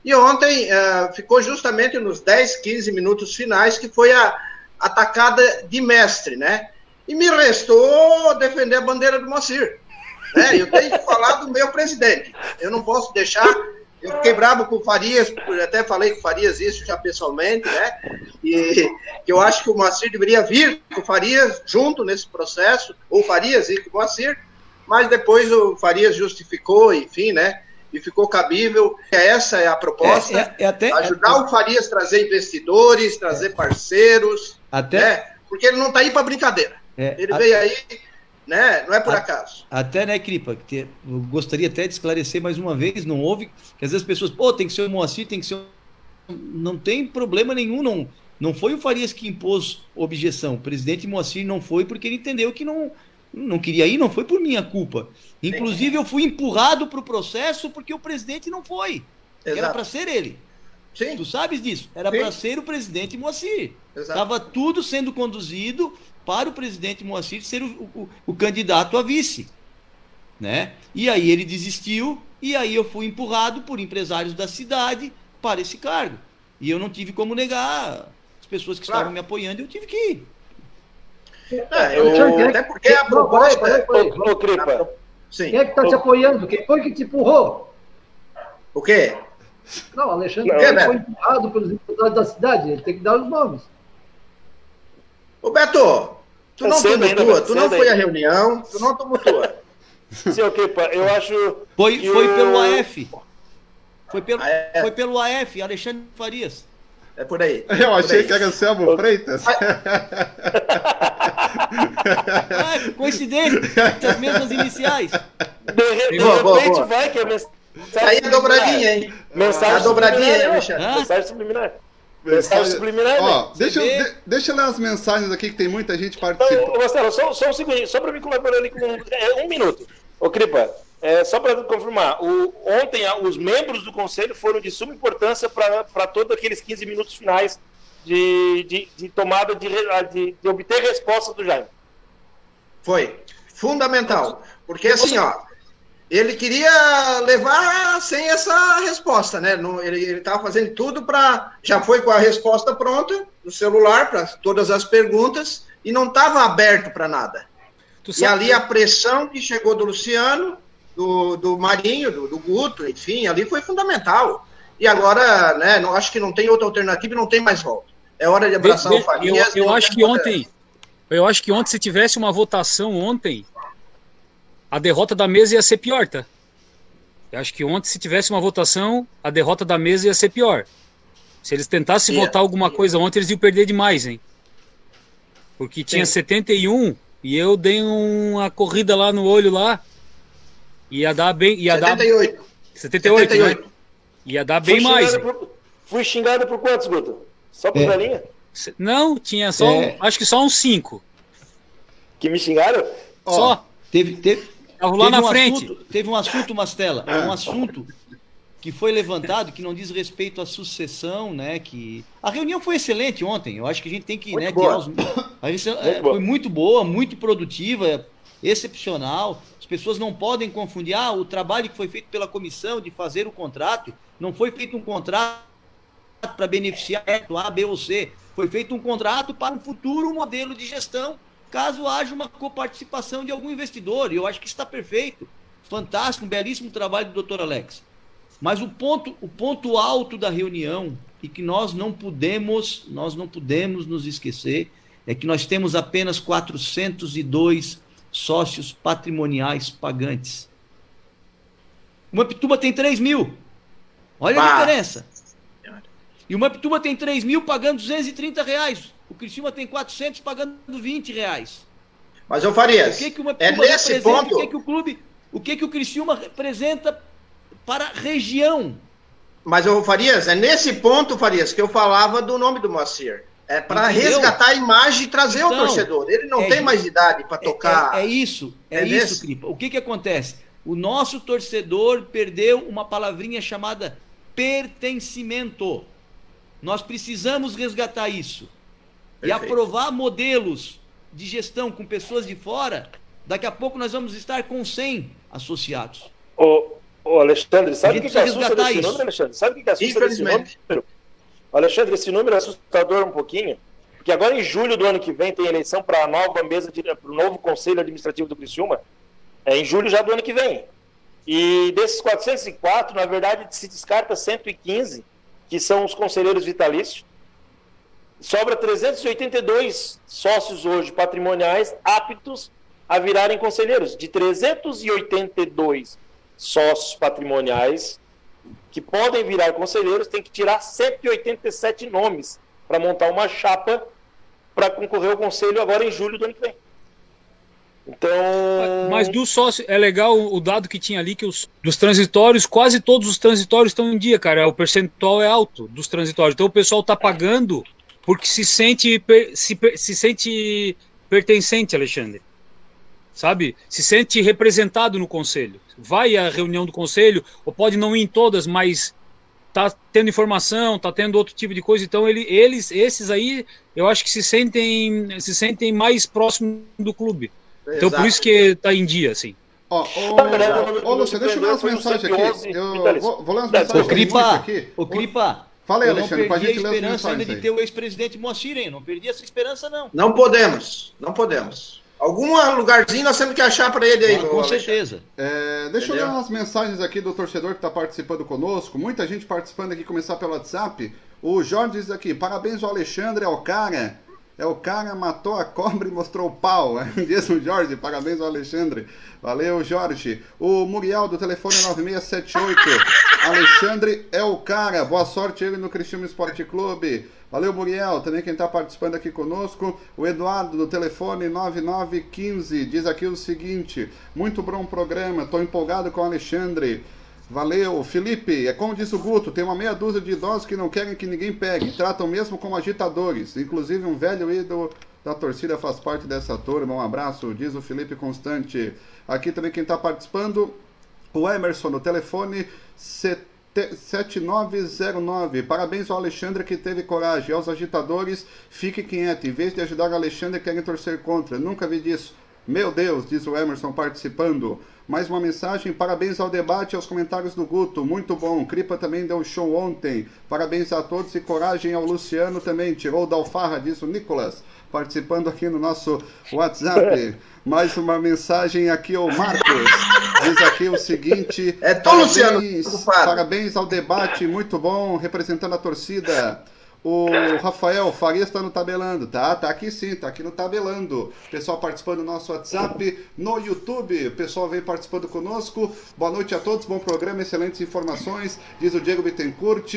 E ontem é, ficou justamente nos 10, 15 minutos finais, que foi a atacada de mestre, né? E me restou defender a bandeira do Moacir. Né? Eu tenho que falar do meu presidente. Eu não posso deixar eu fiquei bravo com o Farias, até falei com o Farias isso já pessoalmente, né? E que eu acho que o Moacir deveria vir com o Farias junto nesse processo, ou Farias ir com o Moacir, mas depois o Farias justificou, enfim, né? E ficou cabível. Essa é a proposta. É, é, é até, ajudar o Farias a trazer investidores, trazer parceiros. Até, né? Porque ele não está aí para brincadeira. É, ele veio aí né? Não é por a, acaso. Até, né, Cripa, que eu gostaria até de esclarecer mais uma vez, não houve, que às vezes as pessoas, pô, tem que ser o Moacir, tem que ser Não tem problema nenhum, não, não foi o Farias que impôs objeção, o presidente Moacir não foi porque ele entendeu que não, não queria ir, não foi por minha culpa. Inclusive, eu fui empurrado para o processo porque o presidente não foi. Era para ser ele. Sim. Tu sabes disso? Era para ser o presidente Moacir. Estava tudo sendo conduzido para o presidente Moacir ser o, o, o, candidato a vice. Né? E aí ele desistiu, e aí eu fui empurrado por empresários da cidade para esse cargo. E eu não tive como negar as pessoas que claro. estavam me apoiando, eu tive que ir. É, eu... Até porque a proposta. Ô, Cripa. Sim. Quem é que está te apoiando? Quem foi que te empurrou? O quê? Não, Alexandre não, foi empurrado pelos empresários da cidade, ele tem que dar os nomes. Ô Beto, tu não tomou tua, tu não foi à reunião, tu não tomou tua. Seu Kipa, eu acho. Foi, foi pelo AF. Foi pelo, ah, é. foi pelo AF, Alexandre Farias. É por aí. Eu achei aí. que era Selmo Freitas. ah, coincidência, as mesmas iniciais. De, de boa, boa, boa. vai que é mensagem. Aí é dobradinha, hein? Mensagem a dobradinha aí, Alexandre. Mensagem subliminar. Mensagem subliminar. Ó, deixa, eu, de, deixa eu ler as mensagens aqui que tem muita gente participando. Então, Marcelo, só, só um segundo, só para me colaborar ali com é, um minuto. Ô, Cripa, é, só para confirmar, o, ontem os membros do conselho foram de suma importância para todos aqueles 15 minutos finais de, de, de tomada de, de, de, obter resposta do Jaime. Foi. Fundamental. Porque assim, ó, ele queria levar sem essa resposta, né? ele estava fazendo tudo para. Já foi com a resposta pronta no celular para todas as perguntas e não estava aberto para nada. e ali a pressão que chegou do Luciano, do, do Marinho, do, do Guto, enfim, ali foi fundamental. E agora, né, não, acho que não tem outra alternativa e não tem mais volta. É hora de abraçar o Farias. Eu, eu acho que ontem, eu acho que ontem, se tivesse uma votação ontem, a derrota da mesa ia ser pior, tá? Eu acho que ontem, se tivesse uma votação, a derrota da mesa ia ser pior. Se eles tentassem yeah. votar alguma coisa ontem, eles iam perder demais, hein? Porque tinha Sim. 71 e eu dei uma corrida lá no olho lá. Ia dar bem. Ia 78. Dar, 78, 78. Né? Ia dar bem fui mais. Por, fui xingado por quantos, Guto? Só por é. velhinha? Não, tinha só. É. Um, acho que só uns 5. Que me xingaram? Só. Teve, teve, Tava lá na um frente. Assunto, teve um assunto, Mastela, um assunto que foi levantado que não diz respeito à sucessão, né? Que a reunião foi excelente ontem. Eu acho que a gente tem que, muito né? Boa. Os... Muito é, foi muito boa, muito produtiva, excepcional. As pessoas não podem confundir ah, o trabalho que foi feito pela comissão de fazer o contrato. Não foi feito um contrato para beneficiar A, B ou C. Foi feito um contrato para um futuro modelo de gestão caso haja uma coparticipação de algum investidor. E eu acho que está perfeito. Fantástico, um belíssimo trabalho do Dr. Alex. Mas o ponto, o ponto alto da reunião e que nós não podemos, nós não podemos nos esquecer é que nós temos apenas 402 sócios patrimoniais pagantes. Uma Pituba tem 3 mil. Olha bah. a diferença. E uma Pituba tem 3 mil pagando 230 reais. O Criciúma tem 400 pagando 20 reais. Mas eu faria. O que, que uma é nesse ponto. O que, que o clube, o que, que o Criciúma representa para a região? Mas eu Farias, é nesse ponto, Farias, que eu falava do nome do Moacir. É para resgatar a imagem e trazer então, o torcedor. Ele não é, tem mais idade para é, tocar. É, é, isso, é, é isso, Cripa. O que, que acontece? O nosso torcedor perdeu uma palavrinha chamada pertencimento. Nós precisamos resgatar isso e aprovar modelos de gestão com pessoas de fora, daqui a pouco nós vamos estar com 100 associados. Ô, ô Alexandre, sabe o que, que assusta desse isso. número, Alexandre? Sabe o que, que assusta desse número? Alexandre, esse número é assustador um pouquinho, porque agora em julho do ano que vem tem eleição para a nova mesa, para o novo Conselho Administrativo do Criciúma, é em julho já do ano que vem. E desses 404, na verdade, se descarta 115, que são os conselheiros vitalícios, sobra 382 sócios hoje patrimoniais aptos a virarem conselheiros. De 382 sócios patrimoniais que podem virar conselheiros, tem que tirar 187 nomes para montar uma chapa para concorrer ao conselho agora em julho do ano que vem. Então. Mas do sócio, é legal o dado que tinha ali, que os dos transitórios, quase todos os transitórios estão em dia, cara. O percentual é alto dos transitórios. Então o pessoal está pagando porque se sente, se, se sente pertencente, Alexandre. Sabe? Se sente representado no conselho. Vai à reunião do conselho, ou pode não ir em todas, mas tá tendo informação, tá tendo outro tipo de coisa. Então ele, eles, esses aí, eu acho que se sentem, se sentem mais próximos do clube. Exato. Então por isso que tá em dia, assim. Ó, ô, Lúcio, deixa eu ler as mensagens aqui. Eu vou, vou ler as mensagens o Cripa, aqui. O Cripa, Fala aí, Alexandre, para a gente ler a esperança ainda de ter o ex-presidente Moacir, hein? Não perdi essa esperança, não. Não podemos, não podemos. Algum lugarzinho nós temos que achar para ele aí. Ah, com certeza. É, deixa Entendeu? eu ler umas mensagens aqui do torcedor que está participando conosco. Muita gente participando aqui, começar pelo WhatsApp. O Jorge diz aqui, parabéns ao Alexandre, é o cara. É o cara, matou a cobra e mostrou o pau. Diz o Jorge, parabéns ao Alexandre. Valeu, Jorge. O Muriel do telefone 9678. Alexandre é o cara. Boa sorte ele no Cristiano Esporte Clube. Valeu, Muriel. Também quem está participando aqui conosco. O Eduardo do telefone 9915 diz aqui o seguinte: muito bom programa. Estou empolgado com o Alexandre. Valeu, Felipe. É como disse o Guto, tem uma meia dúzia de idosos que não querem que ninguém pegue, tratam mesmo como agitadores. Inclusive um velho ídolo da torcida faz parte dessa turma. Um abraço, diz o Felipe Constante. Aqui também quem está participando, o Emerson, no telefone 7909. Parabéns ao Alexandre que teve coragem. Aos agitadores, fique quieto. Em vez de ajudar o Alexandre, querem torcer contra. Nunca vi disso. Meu Deus, diz o Emerson participando. Mais uma mensagem, parabéns ao debate e aos comentários do Guto, muito bom. Cripa também deu um show ontem. Parabéns a todos e coragem ao Luciano também. Tirou da alfarra, diz o Nicolas, participando aqui no nosso WhatsApp. Mais uma mensagem aqui, o Marcos. Diz aqui o seguinte: é tu, parabéns, Luciano. Parabéns ao debate, muito bom, representando a torcida. O Rafael Faria está no tabelando, tá? Tá aqui sim, tá aqui no tabelando. Pessoal participando do nosso WhatsApp, no YouTube. O pessoal vem participando conosco. Boa noite a todos, bom programa, excelentes informações. Diz o Diego Bittencourt.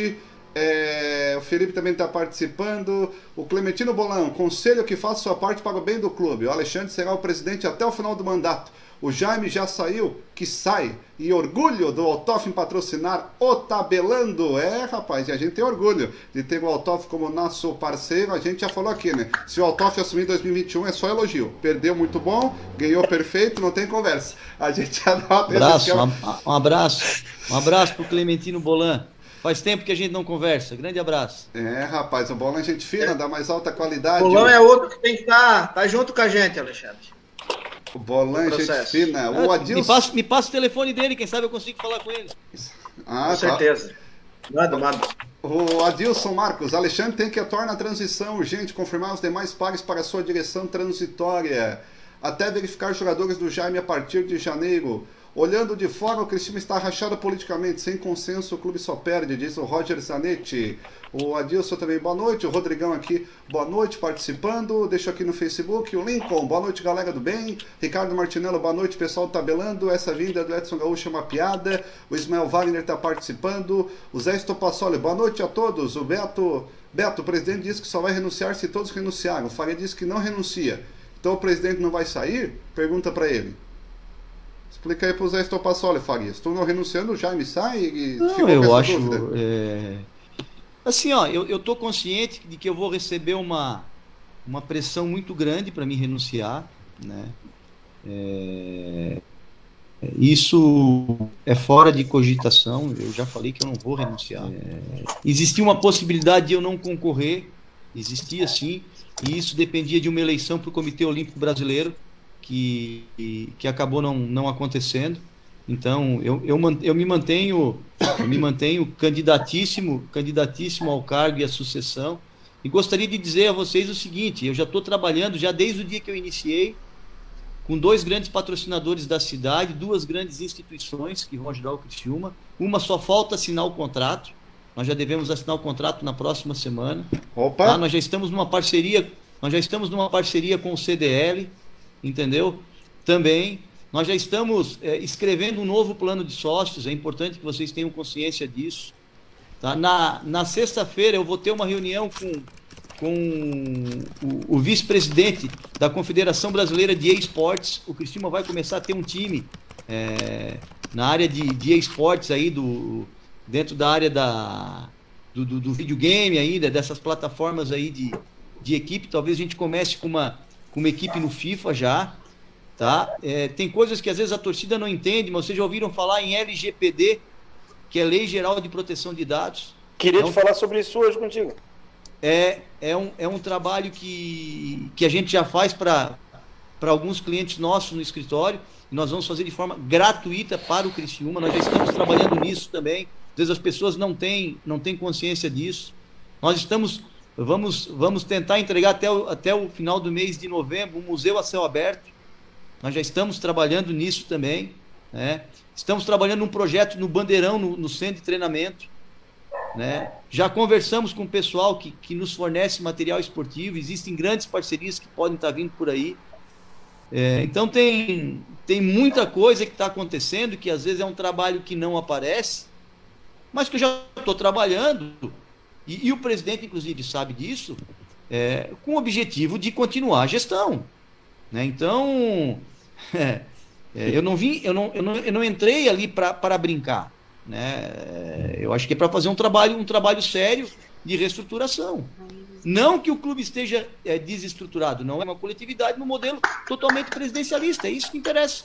É, o Felipe também está participando. O Clementino Bolão, conselho que faça sua parte para o bem do clube. O Alexandre será o presidente até o final do mandato. O Jaime já saiu, que sai. E orgulho do Altoff em patrocinar o Tabelando. É, rapaz, e a gente tem orgulho de ter o Altoff como nosso parceiro. A gente já falou aqui, né? Se o Altoff assumir 2021 é só elogio. Perdeu muito bom, ganhou perfeito, não tem conversa. A gente anota abraço, é um... um abraço. Um abraço pro Clementino Bolan. Faz tempo que a gente não conversa. Grande abraço. É, rapaz, o Bolão é gente fina, é. dá mais alta qualidade. O Bolão é outro que tem que estar tá, tá junto com a gente, Alexandre. O Bolan, gente fina. O ah, Adilson... me, passa, me passa o telefone dele, quem sabe eu consigo falar com ele. Ah, Com tá. certeza. Manda, manda. O Adilson Marcos, Alexandre tem que atuar na transição urgente, confirmar os demais pares para a sua direção transitória, até verificar jogadores do Jaime a partir de janeiro. Olhando de fora, o Cristiano está rachado politicamente, sem consenso, o clube só perde, diz o Roger Zanetti. O Adilson também, boa noite. O Rodrigão aqui, boa noite, participando. Deixa aqui no Facebook. O Lincoln, boa noite, galera do bem. Ricardo Martinello, boa noite, pessoal tabelando. Essa vinda do Edson Gaúcho é uma piada. O Ismael Wagner está participando. O Zé Estopassoli, boa noite a todos. O Beto, Beto, o presidente disse que só vai renunciar se todos renunciarem. O Faria disse que não renuncia. Então o presidente não vai sair? Pergunta para ele. Explica aí para o Zé Estopassoli, Farias. Estou não renunciando, o Jaime sai e não, eu acho, é... Assim, ó, eu estou consciente de que eu vou receber uma, uma pressão muito grande para me renunciar, né? É... Isso é fora de cogitação, eu já falei que eu não vou renunciar. É... Existia uma possibilidade de eu não concorrer, existia sim, e isso dependia de uma eleição para o Comitê Olímpico Brasileiro, que, que acabou não, não acontecendo. Então, eu, eu, eu me mantenho eu me mantenho candidatíssimo, candidatíssimo ao cargo e à sucessão. E gostaria de dizer a vocês o seguinte: eu já estou trabalhando, já desde o dia que eu iniciei, com dois grandes patrocinadores da cidade, duas grandes instituições que vão ajudar o Criciúma. Uma só falta assinar o contrato. Nós já devemos assinar o contrato na próxima semana. Opa! Tá? Nós já estamos numa parceria, nós já estamos numa parceria com o CDL entendeu? Também nós já estamos é, escrevendo um novo plano de sócios, é importante que vocês tenham consciência disso. Tá? Na, na sexta-feira eu vou ter uma reunião com, com o, o vice-presidente da Confederação Brasileira de esportes O Cristina vai começar a ter um time é, na área de, de esportes aí, do, dentro da área da, do, do, do videogame ainda, dessas plataformas aí de, de equipe. Talvez a gente comece com uma com uma equipe no FIFA já, tá? É, tem coisas que às vezes a torcida não entende, mas vocês já ouviram falar em LGPD, que é Lei Geral de Proteção de Dados. Queria é um, te falar sobre isso hoje contigo. É, é, um, é um trabalho que, que a gente já faz para alguns clientes nossos no escritório. E nós vamos fazer de forma gratuita para o Criciúma. Nós já estamos trabalhando nisso também. Às vezes as pessoas não têm, não têm consciência disso. Nós estamos Vamos, vamos tentar entregar até o, até o final do mês de novembro um museu a céu aberto. Nós já estamos trabalhando nisso também. Né? Estamos trabalhando num projeto no Bandeirão, no, no centro de treinamento. Né? Já conversamos com o pessoal que, que nos fornece material esportivo. Existem grandes parcerias que podem estar vindo por aí. É, então tem, tem muita coisa que está acontecendo que às vezes é um trabalho que não aparece, mas que eu já estou trabalhando e, e o presidente, inclusive, sabe disso, é, com o objetivo de continuar a gestão. Né? Então, é, é, eu não vim, eu não, eu não, eu não entrei ali para brincar. Né? É, eu acho que é para fazer um trabalho, um trabalho sério de reestruturação. Não que o clube esteja é, desestruturado, não é uma coletividade no modelo totalmente presidencialista. É isso que interessa.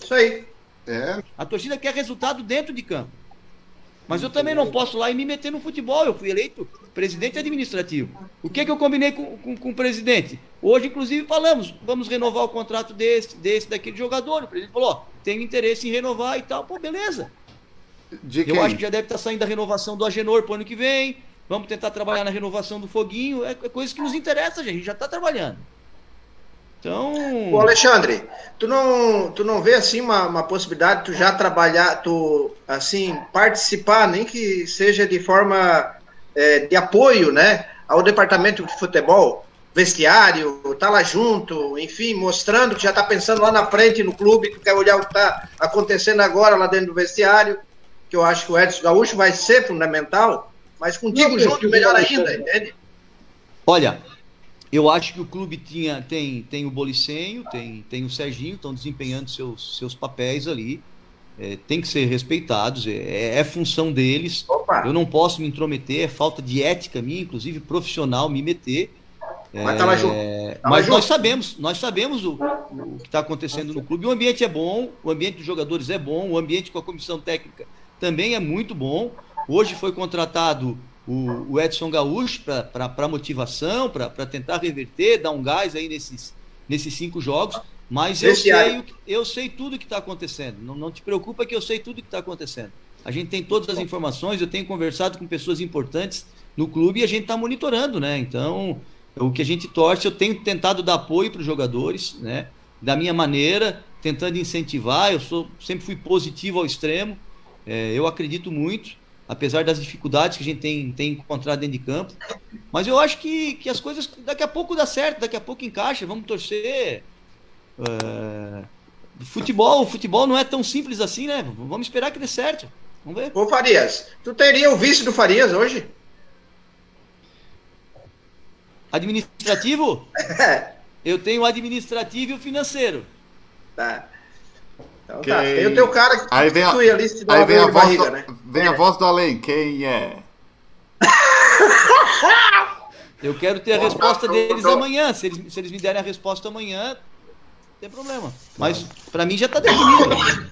Isso aí. É. A torcida quer resultado dentro de campo. Mas eu também não posso lá e me meter no futebol. Eu fui eleito presidente administrativo. O que, que eu combinei com, com, com, o presidente? Hoje, inclusive, falamos, vamos renovar o contrato desse, desse, daquele jogador. O presidente falou, ó, tenho interesse em renovar e tal. Pô, beleza. eu acho que já deve estar saindo a renovação do Agenor para o ano que vem. Vamos tentar trabalhar na renovação do Foguinho. É, é coisa que nos interessa, gente. A gente já está trabalhando. Então. Ô Alexandre, tu não, tu não vê assim uma, uma possibilidade de tu já trabalhar, tu assim, participar, nem que seja de forma é, de apoio, né? Ao departamento de futebol, vestiário, tá lá junto, enfim, mostrando que já tá pensando lá na frente no clube, que quer olhar o que tá acontecendo agora lá dentro do vestiário, que eu acho que o Edson Gaúcho vai ser fundamental, mas contigo não, junto, melhor ainda, entende? Olha, eu acho que o clube tinha, tem, tem o Bolicenho, tem, tem o Serginho, estão desempenhando seus, seus papéis ali. É, tem que ser respeitados, é, é função deles. Opa. Eu não posso me intrometer, é falta de ética minha, inclusive profissional, me meter. Mas, tá junto. Tá mas nós sabemos, nós sabemos o, o que está acontecendo no clube. O ambiente é bom, o ambiente dos jogadores é bom, o ambiente com a comissão técnica também é muito bom. Hoje foi contratado o, o Edson Gaúcho para motivação, para tentar reverter, dar um gás aí nesses, nesses cinco jogos. Mas eu sei, eu sei tudo que está acontecendo. Não, não te preocupa que eu sei tudo que está acontecendo. A gente tem todas as informações, eu tenho conversado com pessoas importantes no clube e a gente está monitorando, né? Então, o que a gente torce, eu tenho tentado dar apoio para os jogadores, né? Da minha maneira, tentando incentivar. Eu sou, sempre fui positivo ao extremo. É, eu acredito muito apesar das dificuldades que a gente tem, tem encontrado dentro de campo. Mas eu acho que, que as coisas daqui a pouco dá certo, daqui a pouco encaixa, vamos torcer. É... Futebol, futebol não é tão simples assim, né? Vamos esperar que dê certo. Vamos ver. Ô Farias, tu teria o vice do Farias hoje? Administrativo? Eu tenho o administrativo e o financeiro. Tá. Então quem... tá, tem o teu cara que aí vem a, ali aí vem a, voz barriga, do, né? Vem a voz do além, quem é? Eu quero ter a resposta deles amanhã. Se eles, se eles me derem a resposta amanhã, não tem problema. Mas para mim já está definido.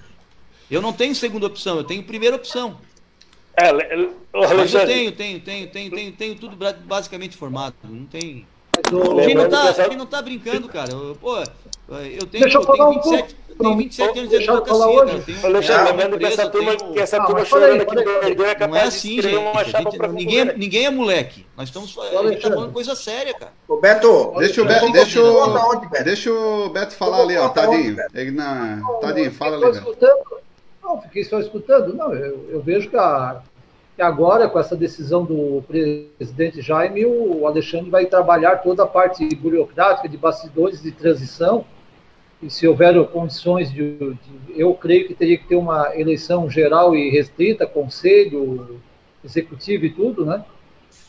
Eu não tenho segunda opção, eu tenho primeira opção. É, Mas eu tenho, tenho, tenho, tenho, tenho, tenho tudo basicamente formado. Não tem. A gente não tá, a gente não tá brincando, cara. Eu, pô, eu tenho, Deixa eu, eu tenho 27. Um tenho 27 anos de advocacia, hoje. Tenho, Alexandre, lembrando que essa turma, tenho... que essa turma ah, chorando aqui é capaz não é assim, gente. Gente, ninguém, ninguém é moleque. Nós estamos a gente tá falando coisa séria, cara. Ô, Beto, deixa o Beto, deixa o, deixa o Beto falar ali, ó, Tadinho. Ele na, Tadinho, fala ali. Não, fiquei só escutando. Não, eu, eu vejo que, a, que agora, com essa decisão do presidente Jaime, o Alexandre vai trabalhar toda a parte burocrática de bastidores de transição e se houver condições de, de, eu creio que teria que ter uma eleição geral e restrita, conselho executivo e tudo, né?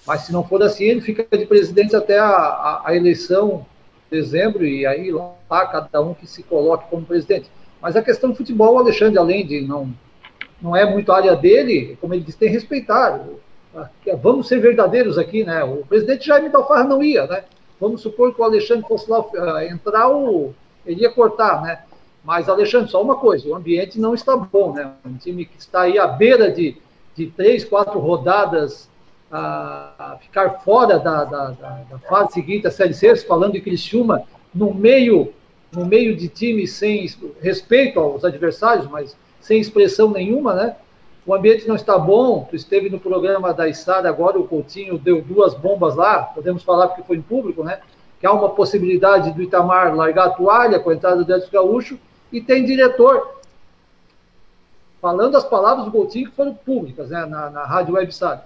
Mas se não for assim, ele fica de presidente até a, a, a eleição de dezembro e aí lá cada um que se coloque como presidente. Mas a questão do futebol, Alexandre, além de não não é muito a área dele, como ele disse, tem que respeitar. Vamos ser verdadeiros aqui, né? O presidente Jaime Dalfarra não ia, né? Vamos supor que o Alexandre fosse lá uh, entrar o ele ia cortar, né? Mas, Alexandre, só uma coisa, o ambiente não está bom, né? Um time que está aí à beira de, de três, quatro rodadas a, a ficar fora da, da, da, da, fase seguinte, a Série C, falando de Criciúma, no meio, no meio de time sem respeito aos adversários, mas sem expressão nenhuma, né? O ambiente não está bom, tu esteve no programa da Estado agora, o Coutinho deu duas bombas lá, podemos falar porque foi em público, né? que há uma possibilidade do Itamar largar a toalha com a entrada do Edson Gaúcho, e tem diretor falando as palavras do Coutinho que foram públicas né, na, na Rádio Website.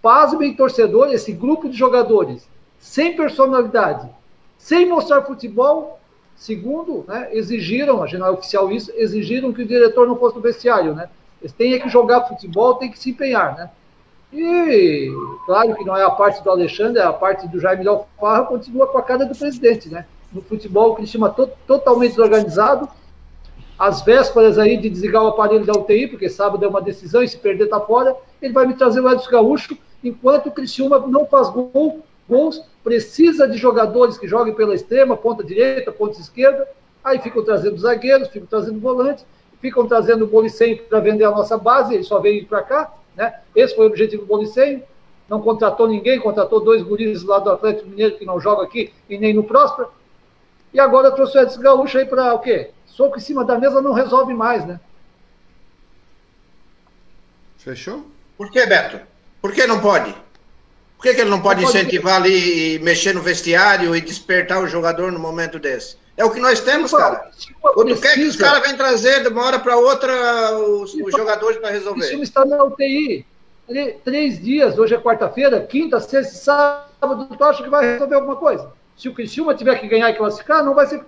Pasmem, torcedor, esse grupo de jogadores, sem personalidade, sem mostrar futebol, segundo, né, exigiram, a general oficial isso, exigiram que o diretor não fosse no vestiário, né? Eles têm que jogar futebol, têm que se empenhar, né? E claro que não é a parte do Alexandre, é a parte do Jaime Alfarra, continua com a cara do presidente, né? No futebol, o Criciúma to totalmente desorganizado, às vésperas aí de desligar o aparelho da UTI, porque sábado é uma decisão e se perder tá fora, ele vai me trazer o Edson Gaúcho, enquanto o Criciúma não faz gol, gols, precisa de jogadores que joguem pela extrema, ponta direita, ponta esquerda, aí ficam trazendo zagueiros, ficam trazendo volantes, ficam trazendo o Bolicem para vender a nossa base, ele só veio para cá, né? Esse foi o objetivo do Bolicenho. não contratou ninguém, contratou dois guris lá do Atlético Mineiro que não joga aqui e nem no Próspera. E agora trouxe o Edson Gaúcho aí para o quê? Soco em cima da mesa não resolve mais, né? Fechou? Por que, Beto? Por que não pode? Por que, que ele não pode incentivar ali e mexer no vestiário e despertar o jogador no momento desse? É o que nós temos, cara. Ou tu quer que os caras venham trazer de uma hora para outra os, os jogadores para resolver? O time está na UTI. Três dias, hoje é quarta-feira, quinta, sexta, sábado, tu acha que vai resolver alguma coisa? Se o Criciúma tiver que ganhar e classificar, não vai ser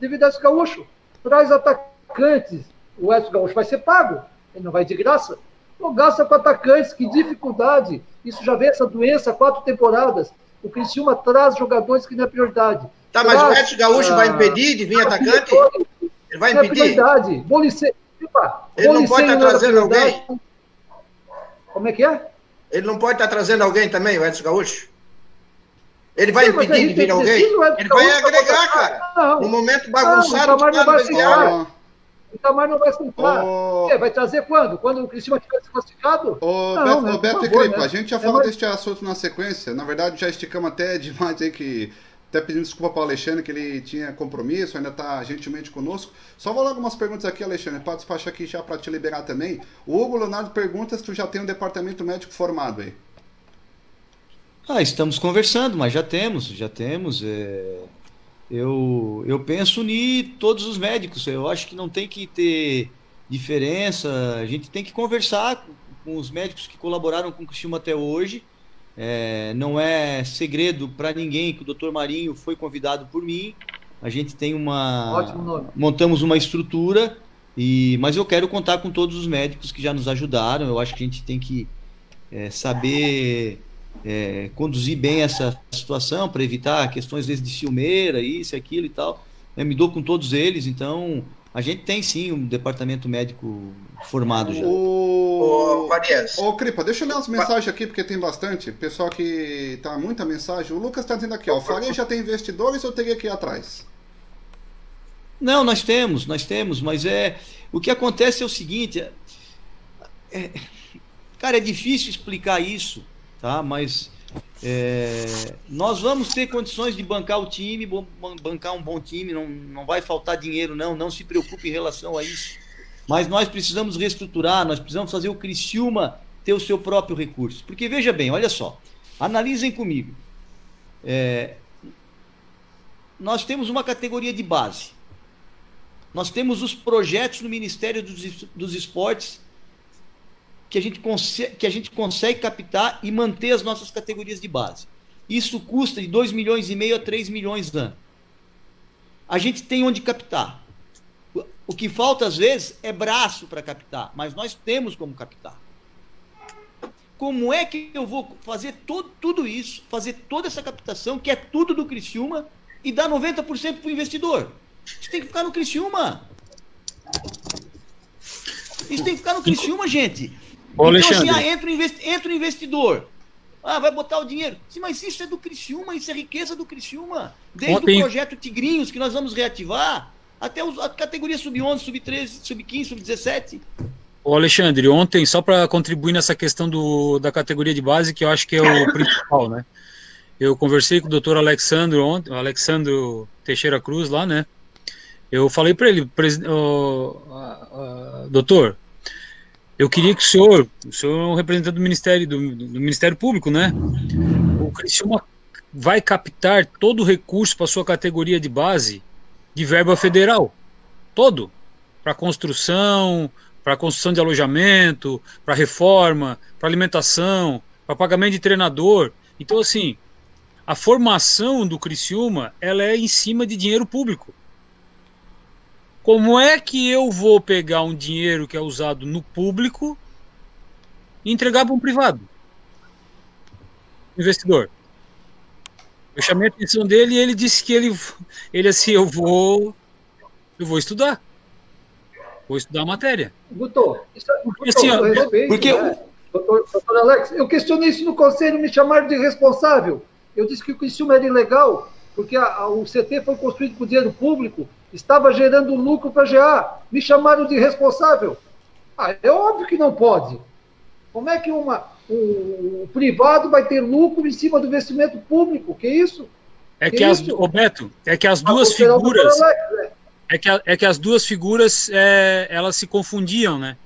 devido a esse gaúcho. Traz atacantes. O Edson Gaúcho vai ser pago. Ele não vai de graça. Não gasta com atacantes, que dificuldade. Isso já vê essa doença há quatro temporadas. O Criciúma traz jogadores que não é prioridade. Tá, mas o Edson Gaúcho vai impedir de vir atacante? Ele vai impedir? É verdade. Bolice... Ele não pode estar tá trazendo alguém? Como é que é? Ele não pode estar tá trazendo alguém também, o Edson Gaúcho? Ele vai Sim, impedir de vir alguém? Ele vai agregar, cara. Não. No momento bagunçado, não, não vai sentar. O Itamar não vai sentar. Oh. Vai trazer quando? Quando o Cristiano tiver se classificado? Ô, Beto, né? Beto e Cripa, né? a gente já é falou mais... deste assunto na sequência. Na verdade, já esticamos até demais aí que até pedindo desculpa para o Alexandre, que ele tinha compromisso, ainda está gentilmente conosco. Só vou lá algumas perguntas aqui, Alexandre, para despachar aqui já para te liberar também. O Hugo Leonardo pergunta se tu já tem um departamento médico formado aí. Ah, estamos conversando, mas já temos, já temos. É... Eu, eu penso unir todos os médicos. Eu acho que não tem que ter diferença. A gente tem que conversar com os médicos que colaboraram com o Cristiano até hoje é, não é segredo para ninguém que o Dr. Marinho foi convidado por mim. A gente tem uma. Montamos uma estrutura, e mas eu quero contar com todos os médicos que já nos ajudaram. Eu acho que a gente tem que é, saber é, conduzir bem essa situação para evitar questões vezes de ciumeira, isso, aquilo e tal. Eu me dou com todos eles, então a gente tem sim um departamento médico formado já. O... Ô, Ô, Cripa, deixa eu ler umas mensagens aqui, porque tem bastante. Pessoal que tá muita mensagem. O Lucas está dizendo aqui, ó. O Faria já tem investidores ou teria que ir atrás? Não, nós temos, nós temos, mas é. O que acontece é o seguinte. É, é, cara, é difícil explicar isso, tá? Mas é, nós vamos ter condições de bancar o time, bancar um bom time, não, não vai faltar dinheiro, não, não se preocupe em relação a isso. Mas nós precisamos reestruturar, nós precisamos fazer o Criciúma ter o seu próprio recurso. Porque veja bem, olha só, analisem comigo. É, nós temos uma categoria de base. Nós temos os projetos no Ministério dos, dos Esportes que a, gente que a gente consegue captar e manter as nossas categorias de base. Isso custa de 2 milhões e meio a 3 milhões ano. A gente tem onde captar. O que falta às vezes é braço para captar, mas nós temos como captar. Como é que eu vou fazer todo, tudo isso, fazer toda essa captação, que é tudo do Criciúma, e dar 90% para o investidor? Isso tem que ficar no Criciúma. Isso tem que ficar no Criciúma, gente. Ô, então, assim, ah, entra, entra o investidor. Ah, vai botar o dinheiro. Sim, mas isso é do Criciúma, isso é riqueza do Criciúma. Desde Ontem... o projeto Tigrinhos, que nós vamos reativar, até a categoria sub-11, sub-13, sub-15, sub-17. Ô Alexandre, ontem, só para contribuir nessa questão do, da categoria de base, que eu acho que é o principal, né? Eu conversei com o doutor Alexandre ontem, o Alexandre Teixeira Cruz lá, né? Eu falei para ele, doutor, eu queria que o senhor, o senhor é um representante do Ministério, do, do Ministério Público, né? O Criciúma vai captar todo o recurso para sua categoria de base de verba federal, todo, para construção, para construção de alojamento, para reforma, para alimentação, para pagamento de treinador. Então, assim, a formação do Criciúma, ela é em cima de dinheiro público. Como é que eu vou pegar um dinheiro que é usado no público e entregar para um privado? Investidor. Eu chamei a atenção dele e ele disse que ele, ele assim, eu vou, eu vou estudar. Vou estudar a matéria. Guto, isso, é, Guto, assim, ó, respeito, porque né? doutor, doutor Alex, eu questionei isso no conselho, me chamaram de responsável. Eu disse que o Criciúma era ilegal, porque a, a, o CT foi construído com dinheiro público estava gerando lucro para a GA. Me chamaram de responsável. Ah, é óbvio que não pode. Como é que uma. o, o, privado vai ter lucro em cima do investimento público. Que isso? É que, que as, isso? Roberto, é que as duas figuras. Né? É que, é que as duas figuras é, elas se confundiam, né?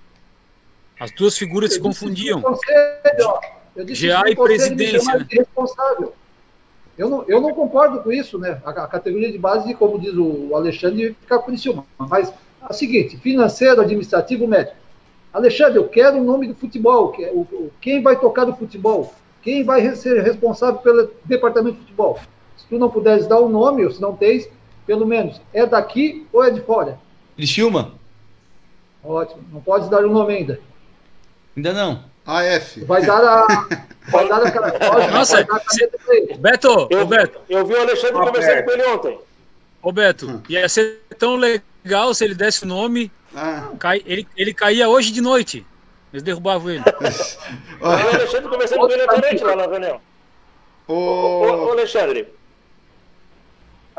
As duas figuras eu se confundiam. GA e presidência. Né? Responsável. Eu não, eu não concordo com isso, né? A, a categoria de base, como diz o Alexandre, fica por cima. Mas é o seguinte: financeiro, administrativo, médico. Alexandre, eu quero o nome do futebol. Quem vai tocar do futebol? Quem vai ser responsável pelo departamento de futebol? Se tu não puderes dar o um nome, ou se não tens, pelo menos, é daqui ou é de fora? Criciúma. Ótimo. Não podes dar o um nome ainda. Ainda não. AF. Vai dar a. vai dar aquela. Nossa, a Beto, eu, Beto. Eu vi o Alexandre conversando com ele ontem. Ô Beto, hum. ia ser tão legal se ele desse o nome. Ah. Cai, ele, ele caía hoje de noite. Eles derrubavam ele. o Alexandre conversando com ele ontem noite lá na reunião. Ô, ô, Alexandre,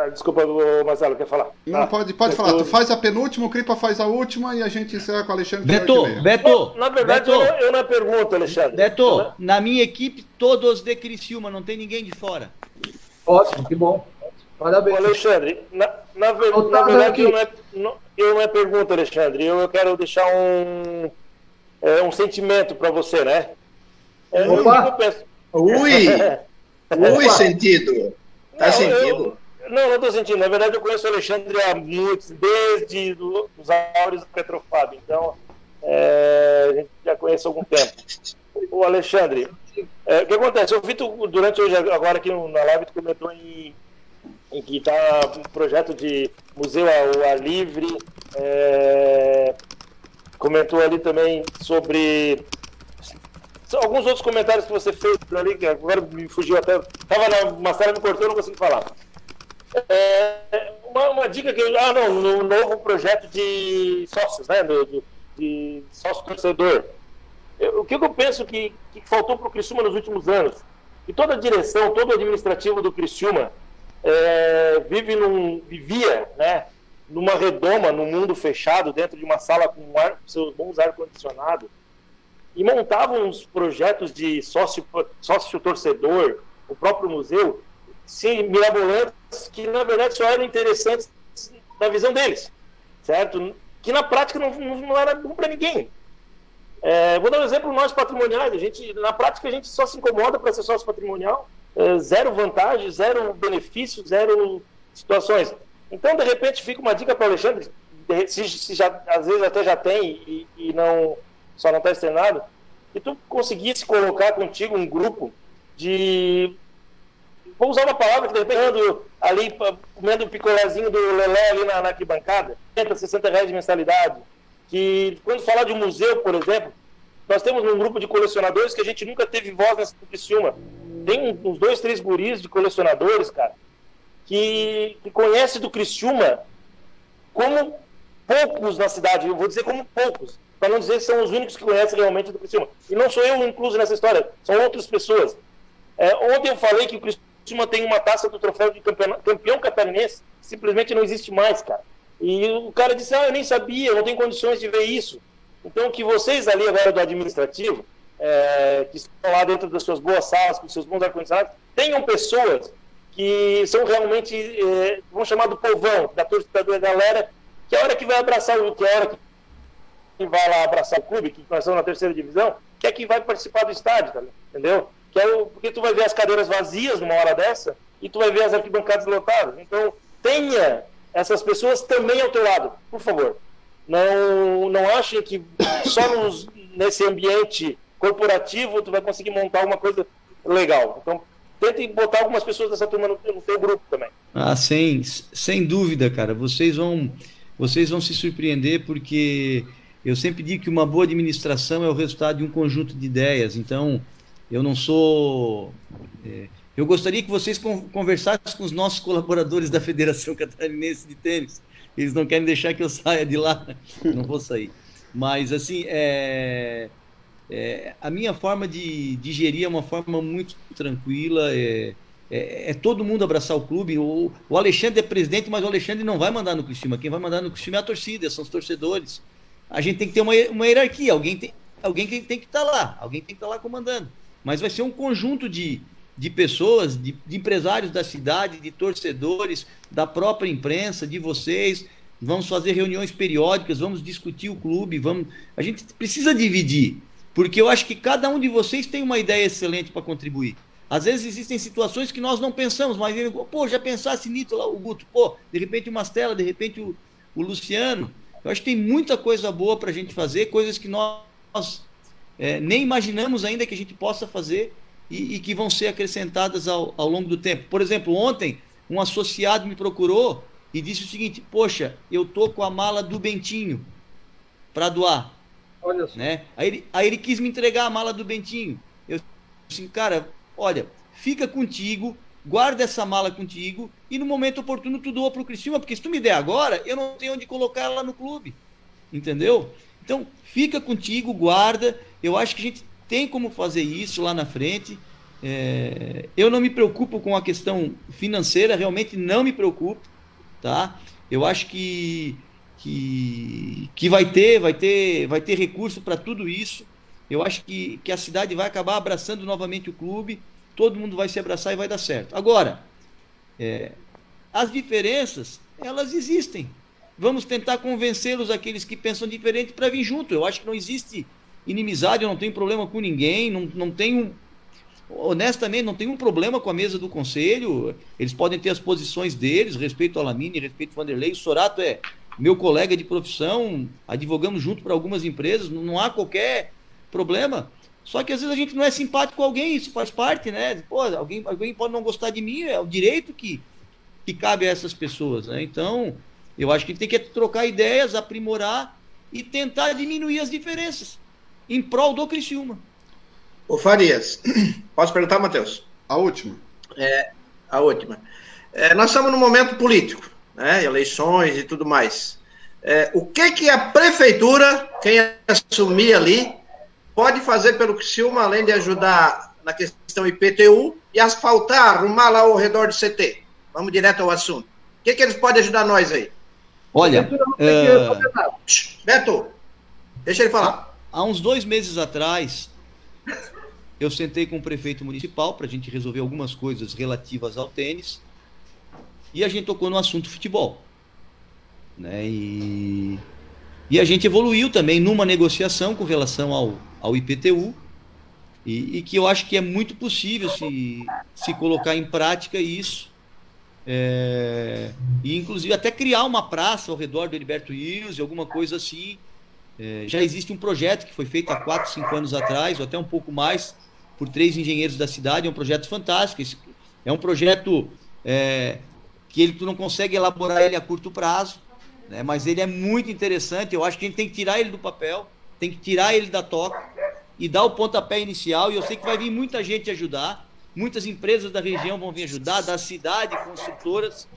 desculpa, Marcelo, quer falar? Não, ah, pode, pode falar. Tu faz a penúltima, o Cripa faz a última e a gente encerra com o Alexandre. Beto, Beto. Na verdade, Beto, eu, eu não pergunto, Alexandre. Beto, na minha equipe, todos de Criciúma, não tem ninguém de fora. Ótimo, que bom. Parabéns. Alexandre, na, na, na verdade, eu não, é, não, eu não é pergunta, Alexandre. Eu, eu quero deixar um, é, um sentimento para você, né? É, Opa. Eu penso... Ui! Ui, sentido. Tá não, sentido. Eu, não, não estou sentindo. Na verdade, eu conheço o Alexandre há muitos, desde os áureos do Petrofab. Então, é, a gente já conhece há algum tempo. O Alexandre, é, o que acontece? Eu vi tu, durante hoje, agora aqui na live, tu comentou em, em que está um projeto de museu ao ar livre. É, comentou ali também sobre alguns outros comentários que você fez ali, que agora me fugiu até. Estava na uma sala, me cortou, não consegui falar. É, uma, uma, dica que ah não no novo projeto de sócios né de, de sócio torcedor. O que eu penso que, que faltou para o Criciúma nos últimos anos? E toda a direção todo o administrativo do Criciúma é, vive num vivia né numa redoma num mundo fechado dentro de uma sala com ar, seus bons ar condicionado e montavam uns projetos de sócio sócio torcedor o próprio museu sim, mirabolantes, que na verdade só eram interessantes na visão deles, certo? Que na prática não, não era bom para ninguém. É, vou dar um exemplo nós patrimoniais. A gente, na prática, a gente só se incomoda para ser sócio patrimonial, é, zero vantagem, zero benefício, zero situações. Então, de repente, fica uma dica para o Alexandre, se, se, já, às vezes até já tem e, e não só não está externado, que tu conseguisse colocar contigo um grupo de vou usar uma palavra que de repente ali comendo o picolézinho do Lelé ali na, na arquibancada, 60, 60 reais de mensalidade. Que quando falar de um museu, por exemplo, nós temos um grupo de colecionadores que a gente nunca teve voz nessa Criciúma. Tem uns dois, três guris de colecionadores, cara, que, que conhece do Criciúma como poucos na cidade. Eu vou dizer como poucos, para não dizer que são os únicos que conhecem realmente do Criciúma. E não sou eu incluso nessa história, são outras pessoas. É, ontem eu falei que o Criciúma Tem uma taça do troféu de campeão catarinense, simplesmente não existe mais, cara. E o cara disse, ah, eu nem sabia, eu não tenho condições de ver isso. Então, que vocês ali agora do administrativo, é, que estão lá dentro das suas boas salas, com seus bons ar-condicionados, tenham pessoas que são realmente, é, vamos chamar do povão, da torcida da galera, que é a hora que vai abraçar o que é a hora que vai lá abraçar o clube, que nós estamos na terceira divisão, que é que vai participar do estádio, tá, entendeu? Que é o, porque tu vai ver as cadeiras vazias numa hora dessa e tu vai ver as arquibancadas lotadas. Então, tenha essas pessoas também ao teu lado, por favor. Não, não achem que só nos, nesse ambiente corporativo tu vai conseguir montar uma coisa legal. Então, tente botar algumas pessoas dessa turma no, no teu grupo também. Ah, sem, sem dúvida, cara. Vocês vão, vocês vão se surpreender porque eu sempre digo que uma boa administração é o resultado de um conjunto de ideias. Então, eu não sou. É, eu gostaria que vocês conversassem com os nossos colaboradores da Federação Catarinense de Tênis. Eles não querem deixar que eu saia de lá. Não vou sair. Mas, assim, é, é, a minha forma de, de gerir é uma forma muito tranquila. É, é, é, todo mundo abraçar o clube. O, o, Alexandre é presidente, mas o Alexandre não vai mandar no Cristina. Quem vai mandar no Cristina é a torcida, são os torcedores. A gente tem que ter uma, uma hierarquia. Alguém tem, alguém tem, tem que estar tá lá, alguém tem que estar tá lá comandando. Mas vai ser um conjunto de, de pessoas, de, de, empresários da cidade, de torcedores, da própria imprensa, de vocês. Vamos fazer reuniões periódicas, vamos discutir o clube, vamos. A gente precisa dividir, porque eu acho que cada um de vocês tem uma ideia excelente para contribuir. Às vezes existem situações que nós não pensamos, mas pô, já pensasse nisso lá, o Guto, pô, de repente o Mastela, de repente o, o Luciano. Eu acho que tem muita coisa boa para a gente fazer, coisas que nós é, nem imaginamos ainda que a gente possa fazer e, e que vão ser acrescentadas ao, ao longo do tempo. Por exemplo, ontem um associado me procurou e disse o seguinte: Poxa, eu tô com a mala do Bentinho para doar. Olha só. Né? Aí, ele, aí ele quis me entregar a mala do Bentinho. Eu disse, cara, olha, fica contigo, guarda essa mala contigo e no momento oportuno tu doa para o Criciúma, porque se tu me der agora, eu não tenho onde colocar ela no clube. Entendeu? Então, fica contigo, guarda. Eu acho que a gente tem como fazer isso lá na frente. É, eu não me preocupo com a questão financeira, realmente não me preocupo, tá? Eu acho que que, que vai ter, vai ter, vai ter recurso para tudo isso. Eu acho que, que a cidade vai acabar abraçando novamente o clube, todo mundo vai se abraçar e vai dar certo. Agora, é, as diferenças, elas existem. Vamos tentar convencê-los, aqueles que pensam diferente, para vir junto. Eu acho que não existe inimizade, eu não tenho problema com ninguém, não, não tenho. Honestamente, não tenho um problema com a mesa do conselho. Eles podem ter as posições deles, respeito ao Lamine, respeito ao Vanderlei. O Sorato é meu colega de profissão, advogamos junto para algumas empresas, não, há qualquer problema. Só que às vezes a gente não é simpático com alguém, isso faz parte, né? Pô, alguém, alguém pode não gostar de mim, é o direito que, que cabe a essas pessoas, né? Então, eu acho que tem que trocar ideias, aprimorar e tentar diminuir as diferenças em prol do Criciúma. Ô Farias, posso perguntar, Matheus? A última. É, a última. É, nós estamos num momento político, né? Eleições e tudo mais. É, o que que a prefeitura, quem assumir ali, pode fazer pelo Criciúma, além de ajudar na questão IPTU e asfaltar, arrumar lá ao redor do CT? Vamos direto ao assunto. O que, que eles podem ajudar nós aí? Olha, uh... Beto, deixa ele falar há uns dois meses atrás, eu sentei com o prefeito municipal para a gente resolver algumas coisas relativas ao tênis e a gente tocou no assunto futebol. Né? E, e a gente evoluiu também numa negociação com relação ao, ao IPTU e, e que eu acho que é muito possível se, se colocar em prática isso. É, e inclusive até criar uma praça ao redor do Heriberto Wills, alguma coisa assim, é, já existe um projeto que foi feito há 4, 5 anos atrás, ou até um pouco mais, por três engenheiros da cidade. É um projeto fantástico. É um projeto é, que ele, tu não consegue elaborar ele a curto prazo, né, mas ele é muito interessante. Eu acho que a gente tem que tirar ele do papel, tem que tirar ele da toca e dar o pontapé inicial. E eu sei que vai vir muita gente ajudar. Muitas empresas da região vão vir ajudar, da cidade, construtoras.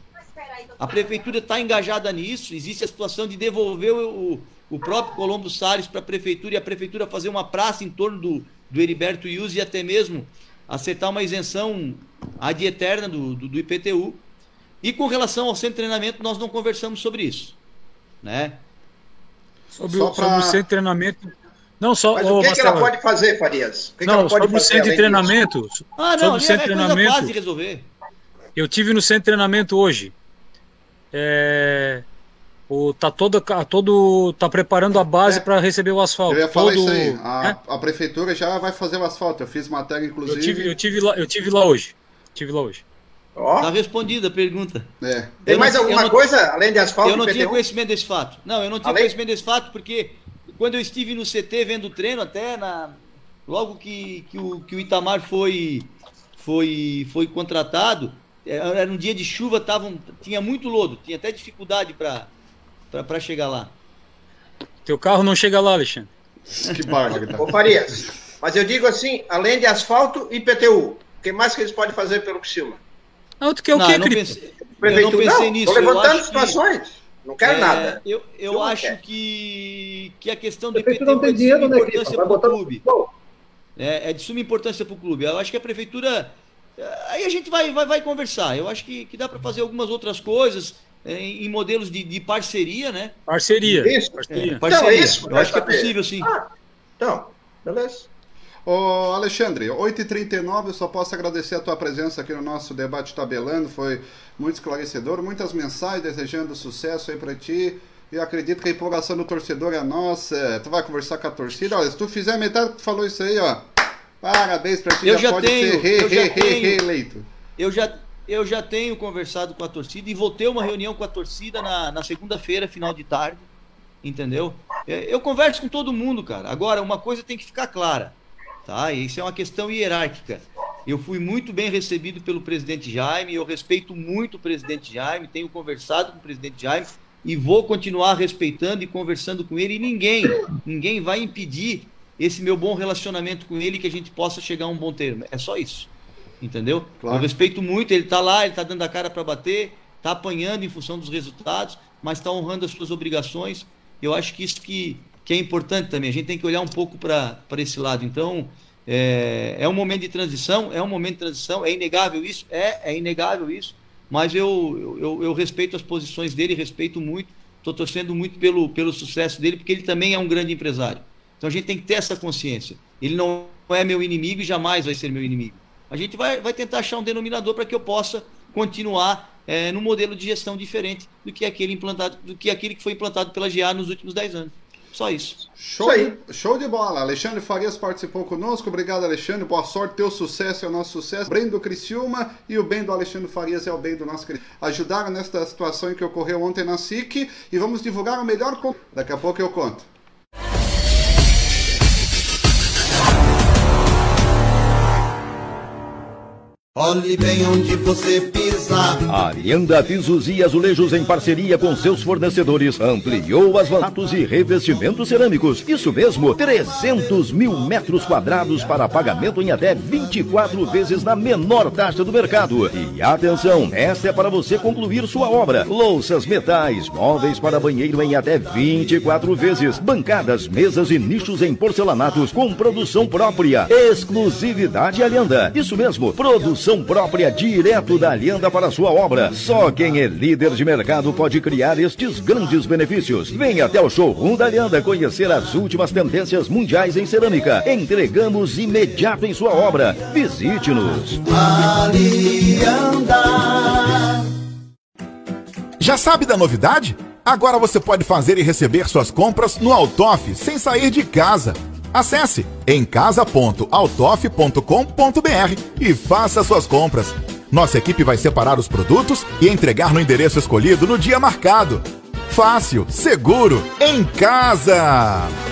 A prefeitura está engajada nisso. Existe a situação de devolver o, o próprio Colombo Salles para a prefeitura e a prefeitura fazer uma praça em torno do, do Heriberto Ius e até mesmo aceitar uma isenção ad eterna do, do, do, IPTU. E com relação ao centro de treinamento, nós não conversamos sobre isso. Né? Sobre, o, pra... sobre o centro de treinamento. Não, só. Mas o que, que ela pode fazer, Farias? Que não, que sobre o centro de treinamento. Disso? Ah, não, sobre o centro de é treinamento. De resolver. Eu tive no centro de treinamento hoje. É, o, tá todo, todo tá preparando a base é. para receber o asfalto. Eu ia falar todo, isso aí. A, né? a, prefeitura já vai fazer o asfalto. Eu fiz matéria, inclusive. Eu tive, eu tive, lá, eu tive lá hoje. Tive lá hoje. Oh. Tá respondida a pergunta. É. Tem mais alguma não, coisa além de asfalto? Eu não tinha conhecimento desse fato. Não, eu não tinha além? conhecimento desse fato porque quando eu estive no CT vendo o treino, até na logo que, que, o, que o Itamar foi foi foi contratado, é, era um dia de chuva, tava, tinha muito lodo, tinha até dificuldade para para chegar lá. Teu carro não chega lá, Alexandre. que barba. Ô, Farias, mas eu digo assim, além de asfalto e PTU, o que mais que eles podem fazer pelo Criciúma? Não, tu quer o não, quê, eu não pensei, eu não pensei nisso. Estou levantando situações. Que... Não quero é, nada. Eu, eu, eu acho que, que a questão do IPTU não tem é de dinheiro, suma né, importância para o clube. É, é de suma importância para o clube. Eu acho que a prefeitura. Aí a gente vai, vai, vai conversar. Eu acho que, que dá para fazer algumas outras coisas. É, em modelos de, de, parceria, né? Parceria. Isso. Parceria. É, parceria. Então, é isso, Eu acho que é possível, sim. Ah, Então, beleza. Ô Alexandre, 8h39, eu só posso agradecer a tua presença aqui no nosso debate tabelando, foi muito esclarecedor, muitas mensagens desejando sucesso aí para ti. E acredito que a empolgação do torcedor é nossa. Tu vai conversar com a torcida. Olha, se tu fizer metade que tu falou isso aí, ó. Parabéns pra ti, eu já, pode tenho, ser re, eu já re, tenho, reeleito. Eu já, eu já tenho conversado com a torcida e vou ter uma reunião com a torcida na, na segunda-feira, final de tarde. Entendeu? É, eu converso com todo mundo, cara. Agora, uma coisa tem que ficar clara tá? Isso é uma questão hierárquica. Eu fui muito bem recebido pelo presidente Jaime, eu respeito muito o presidente Jaime, tenho conversado com o presidente Jaime e vou continuar respeitando e conversando com ele e ninguém, ninguém vai impedir esse meu bom relacionamento com ele que a gente possa chegar a um bom termo. É só isso. Entendeu? Claro. Eu respeito muito, ele está lá, ele está dando a cara para bater, está apanhando em função dos resultados, mas está honrando as suas obrigações. Eu acho que isso que que é importante também. A gente tem que olhar um pouco para esse lado. Então, é, é um momento de transição, é um momento de transição, é inegável isso, é, é inegável isso, mas eu, eu, eu respeito as posições dele, respeito muito, estou torcendo muito pelo, pelo sucesso dele, porque ele também é um grande empresário. Então a gente tem que ter essa consciência. Ele não é meu inimigo e jamais vai ser meu inimigo. A gente vai, vai tentar achar um denominador para que eu possa continuar é, num modelo de gestão diferente do que aquele implantado, do que aquele que foi implantado pela GA nos últimos 10 anos. Só isso. Show, isso de, show de bola. Alexandre Farias participou conosco. Obrigado, Alexandre. Boa sorte. Teu sucesso é o nosso sucesso. O bem do Criciúma e o bem do Alexandre Farias é o bem do nosso Criciúma. Ajudaram nesta situação que ocorreu ontem na SIC e vamos divulgar o melhor. Daqui a pouco eu conto. Olhe bem onde você pisa. A Arianda Pisos e Azulejos, em parceria com seus fornecedores, ampliou as vantagens e revestimentos cerâmicos. Isso mesmo, 300 mil metros quadrados para pagamento em até 24 vezes na menor taxa do mercado. E atenção, esta é para você concluir sua obra. Louças, metais, móveis para banheiro em até 24 vezes. Bancadas, mesas e nichos em porcelanatos com produção própria. Exclusividade Alianda. Isso mesmo, produção produção própria direto da Alianda para sua obra. Só quem é líder de mercado pode criar estes grandes benefícios. Venha até o showroom da Alianda conhecer as últimas tendências mundiais em cerâmica. Entregamos imediato em sua obra. Visite-nos. Alianda. Já sabe da novidade? Agora você pode fazer e receber suas compras no Altoff sem sair de casa. Acesse emcasa.autof.com.br e faça suas compras. Nossa equipe vai separar os produtos e entregar no endereço escolhido no dia marcado. Fácil, seguro, em casa!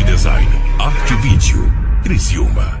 Design, Arte Vídeo, Criciúma.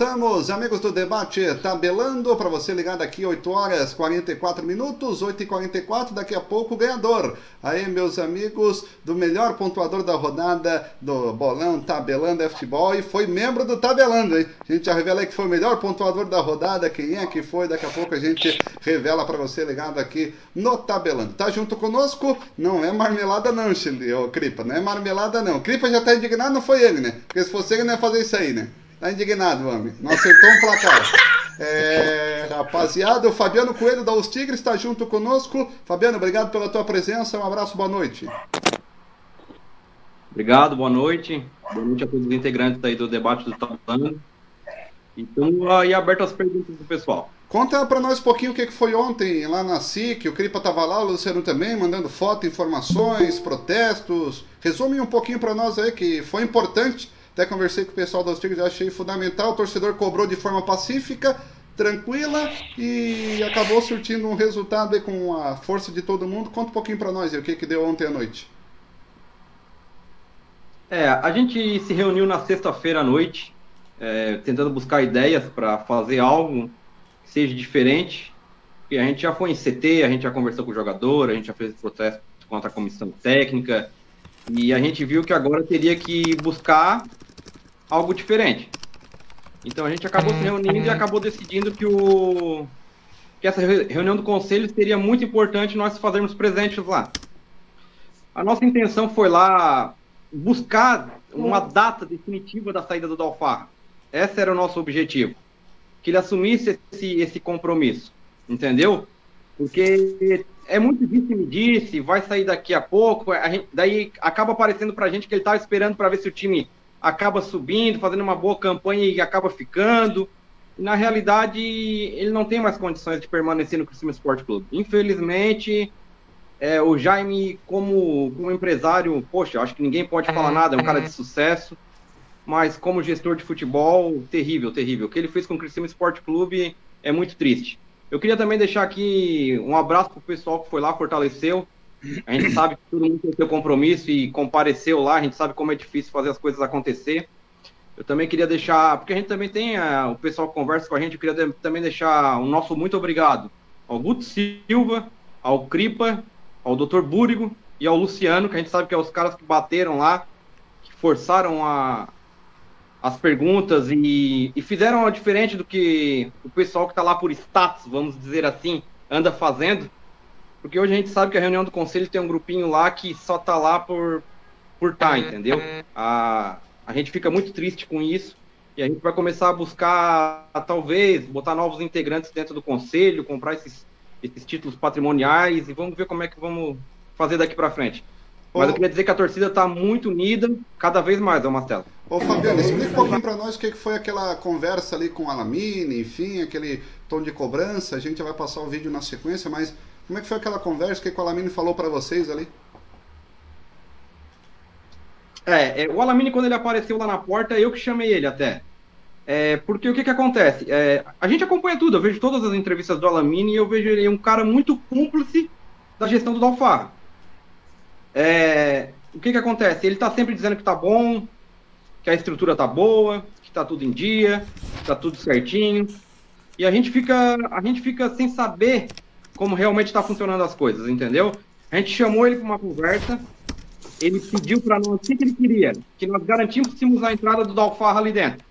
Voltamos, amigos do debate tabelando para você ligado aqui 8 horas 44 minutos, 8 e 44 daqui a pouco o ganhador. Aí, meus amigos, do melhor pontuador da rodada do Bolão Tabelando Futebol e foi membro do Tabelando, hein? A gente já revela aí que foi o melhor pontuador da rodada, quem é que foi, daqui a pouco a gente revela para você ligado aqui no Tabelando. Tá junto conosco? Não é marmelada não, Chile, ô Cripa, não é marmelada não. Cripa já tá indignado, não foi ele, né? Porque se fosse ele não ia fazer isso aí, né? Tá indignado, homem. Não acertou um placar. É, rapaziada, o Fabiano Coelho da Os Tigres está junto conosco. Fabiano, obrigado pela tua presença. Um abraço, boa noite. Obrigado, boa noite. Boa noite a todos os integrantes aí do debate do Tapando. Então, aí aberto as perguntas do pessoal. Conta para nós um pouquinho o que foi ontem lá na SIC. O Cripa estava lá, o Luciano também, mandando foto, informações, protestos. Resume um pouquinho para nós aí que foi importante até conversei com o pessoal dos Tigres, achei fundamental. O torcedor cobrou de forma pacífica, tranquila e acabou surtindo um resultado com a força de todo mundo. Conta um pouquinho para nós o que, que deu ontem à noite. É, a gente se reuniu na sexta-feira à noite, é, tentando buscar ideias para fazer algo que seja diferente. E a gente já foi em CT, a gente já conversou com o jogador, a gente já fez protesto contra a comissão técnica. E a gente viu que agora teria que buscar algo diferente. Então a gente acabou se reunindo e acabou decidindo que o que essa reunião do conselho seria muito importante nós fazermos presentes lá. A nossa intenção foi lá buscar uma data definitiva da saída do Dalfarra. Esse era o nosso objetivo. Que ele assumisse esse, esse compromisso. Entendeu? Porque é muito difícil medir se vai sair daqui a pouco. A gente, daí acaba aparecendo pra gente que ele estava esperando para ver se o time acaba subindo, fazendo uma boa campanha e acaba ficando. Na realidade, ele não tem mais condições de permanecer no Criciúma Esporte Clube. Infelizmente, é, o Jaime, como, como empresário, poxa, acho que ninguém pode falar nada, é um cara de sucesso, mas como gestor de futebol, terrível, terrível. O que ele fez com o Criciúma Esporte Clube é muito triste. Eu queria também deixar aqui um abraço para o pessoal que foi lá, fortaleceu, a gente sabe que todo mundo tem seu compromisso e compareceu lá, a gente sabe como é difícil fazer as coisas acontecer. Eu também queria deixar, porque a gente também tem a, o pessoal que conversa com a gente, eu queria de, também deixar o nosso muito obrigado ao Guto Silva, ao Cripa, ao Dr. Búrigo e ao Luciano, que a gente sabe que é os caras que bateram lá, que forçaram a, as perguntas e, e fizeram diferente do que o pessoal que está lá por status, vamos dizer assim, anda fazendo. Porque hoje a gente sabe que a reunião do conselho tem um grupinho lá que só tá lá por por tá, entendeu? A, a gente fica muito triste com isso e a gente vai começar a buscar, talvez, botar novos integrantes dentro do conselho, comprar esses, esses títulos patrimoniais e vamos ver como é que vamos fazer daqui para frente. Mas eu queria dizer que a torcida está muito unida, cada vez mais, Marcelo. Ô Fabiano, explica um pouquinho para nós o que foi aquela conversa ali com a Alamine, enfim, aquele tom de cobrança. A gente vai passar o vídeo na sequência, mas como é que foi aquela conversa? O que, o Alamine falou para vocês ali? É, é, o Alamine, quando ele apareceu lá na porta, eu que chamei ele até. É, porque o que, que acontece? É, a gente acompanha tudo, eu vejo todas as entrevistas do Alamine e eu vejo ele um cara muito cúmplice da gestão do Dalfarra. É, o que, que acontece? Ele está sempre dizendo que está bom, que a estrutura está boa, que está tudo em dia, que está tudo certinho. E a gente fica, a gente fica sem saber como realmente está funcionando as coisas, entendeu? A gente chamou ele para uma conversa, ele pediu para nós o que, ele queria, que nós garantíssemos a entrada do Dalfarra ali dentro.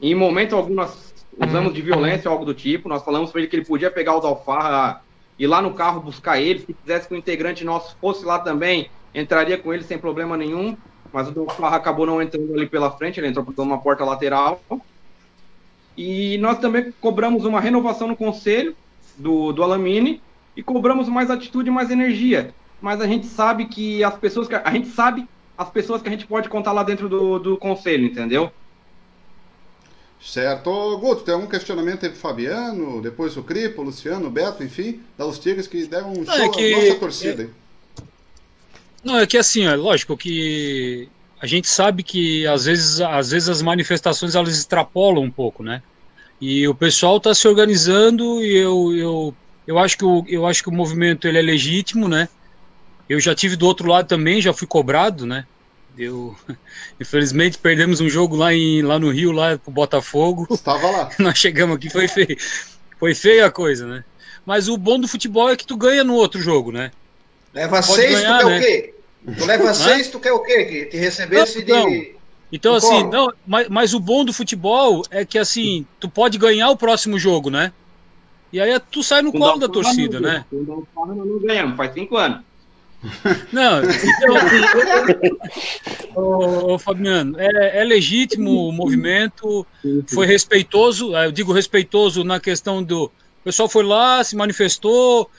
Em momento algum nós usamos de violência ou algo do tipo, nós falamos para ele que ele podia pegar o Dalfarra, ir lá no carro buscar ele, se quisesse que o integrante nosso fosse lá também, entraria com ele sem problema nenhum, mas o Dalfarra acabou não entrando ali pela frente, ele entrou por uma porta lateral. E nós também cobramos uma renovação no conselho, do, do Alamine e cobramos mais atitude, mais energia. Mas a gente sabe que as pessoas que a gente sabe as pessoas que a gente pode contar lá dentro do, do conselho, entendeu? Certo. Guto, tem algum questionamento aí pro Fabiano, depois o Cripo, o Luciano, o Beto, enfim, da Os Tigres que deram um show é que, nossa torcida. Não, é que assim, é lógico que a gente sabe que às vezes, às vezes as manifestações elas extrapolam um pouco, né? E o pessoal está se organizando e eu, eu, eu, acho que o, eu acho que o movimento ele é legítimo, né? Eu já tive do outro lado também, já fui cobrado, né? Eu, infelizmente, perdemos um jogo lá, em, lá no Rio, lá pro Botafogo. Estava lá. Nós chegamos aqui, foi feio. Foi feia a coisa, né? Mas o bom do futebol é que tu ganha no outro jogo, né? Leva seis, ganhar, tu quer né? o quê? Tu leva seis, tu quer o quê? Que te recebesse não, de. Então, assim, não, mas, mas o bom do futebol é que, assim, tu pode ganhar o próximo jogo, né? E aí tu sai no colo da torcida, né? Não ganhamos, faz cinco anos. Não, então, ô, ô, Fabiano, é, é, legítimo o movimento, foi respeitoso, eu digo respeitoso na questão do. O pessoal foi lá, se manifestou,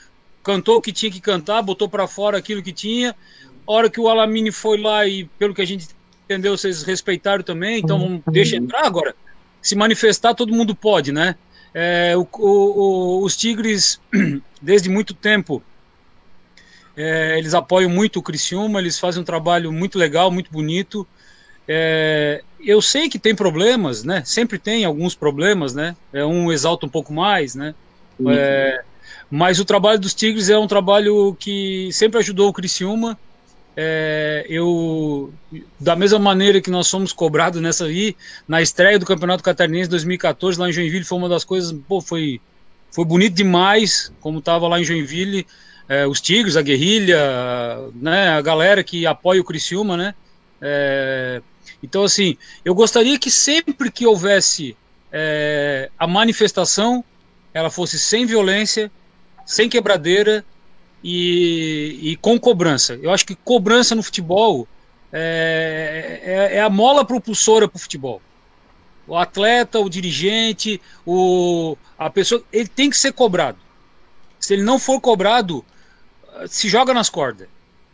cantou o que tinha que cantar, botou para fora aquilo que tinha. A hora que o Alamine foi lá e, pelo que a gente entendeu, vocês respeitaram também, então vamos, deixa entrar agora. Se manifestar, todo mundo pode, né? É, o, o, os Tigres, desde muito tempo, é, eles apoiam muito o Criciúma, eles fazem um trabalho muito legal, muito bonito. É, eu sei que tem problemas, né? Sempre tem alguns problemas, né? É, um exalta um pouco mais, né? É, mas o trabalho dos Tigres é um trabalho que sempre ajudou o Criciúma. É, eu, da mesma maneira que nós fomos cobrados nessa aí, na estreia do Campeonato Catarinense 2014, lá em Joinville, foi uma das coisas, pô, foi, foi bonito demais, como estava lá em Joinville é, os Tigres, a guerrilha, né, a galera que apoia o Criciúma, né? É, então, assim, eu gostaria que sempre que houvesse é, a manifestação, ela fosse sem violência, sem quebradeira e, e com cobrança. Eu acho que cobrança no futebol é, é, é a mola propulsora para o futebol. O atleta, o dirigente, o, a pessoa, ele tem que ser cobrado. Se ele não for cobrado, se joga nas cordas,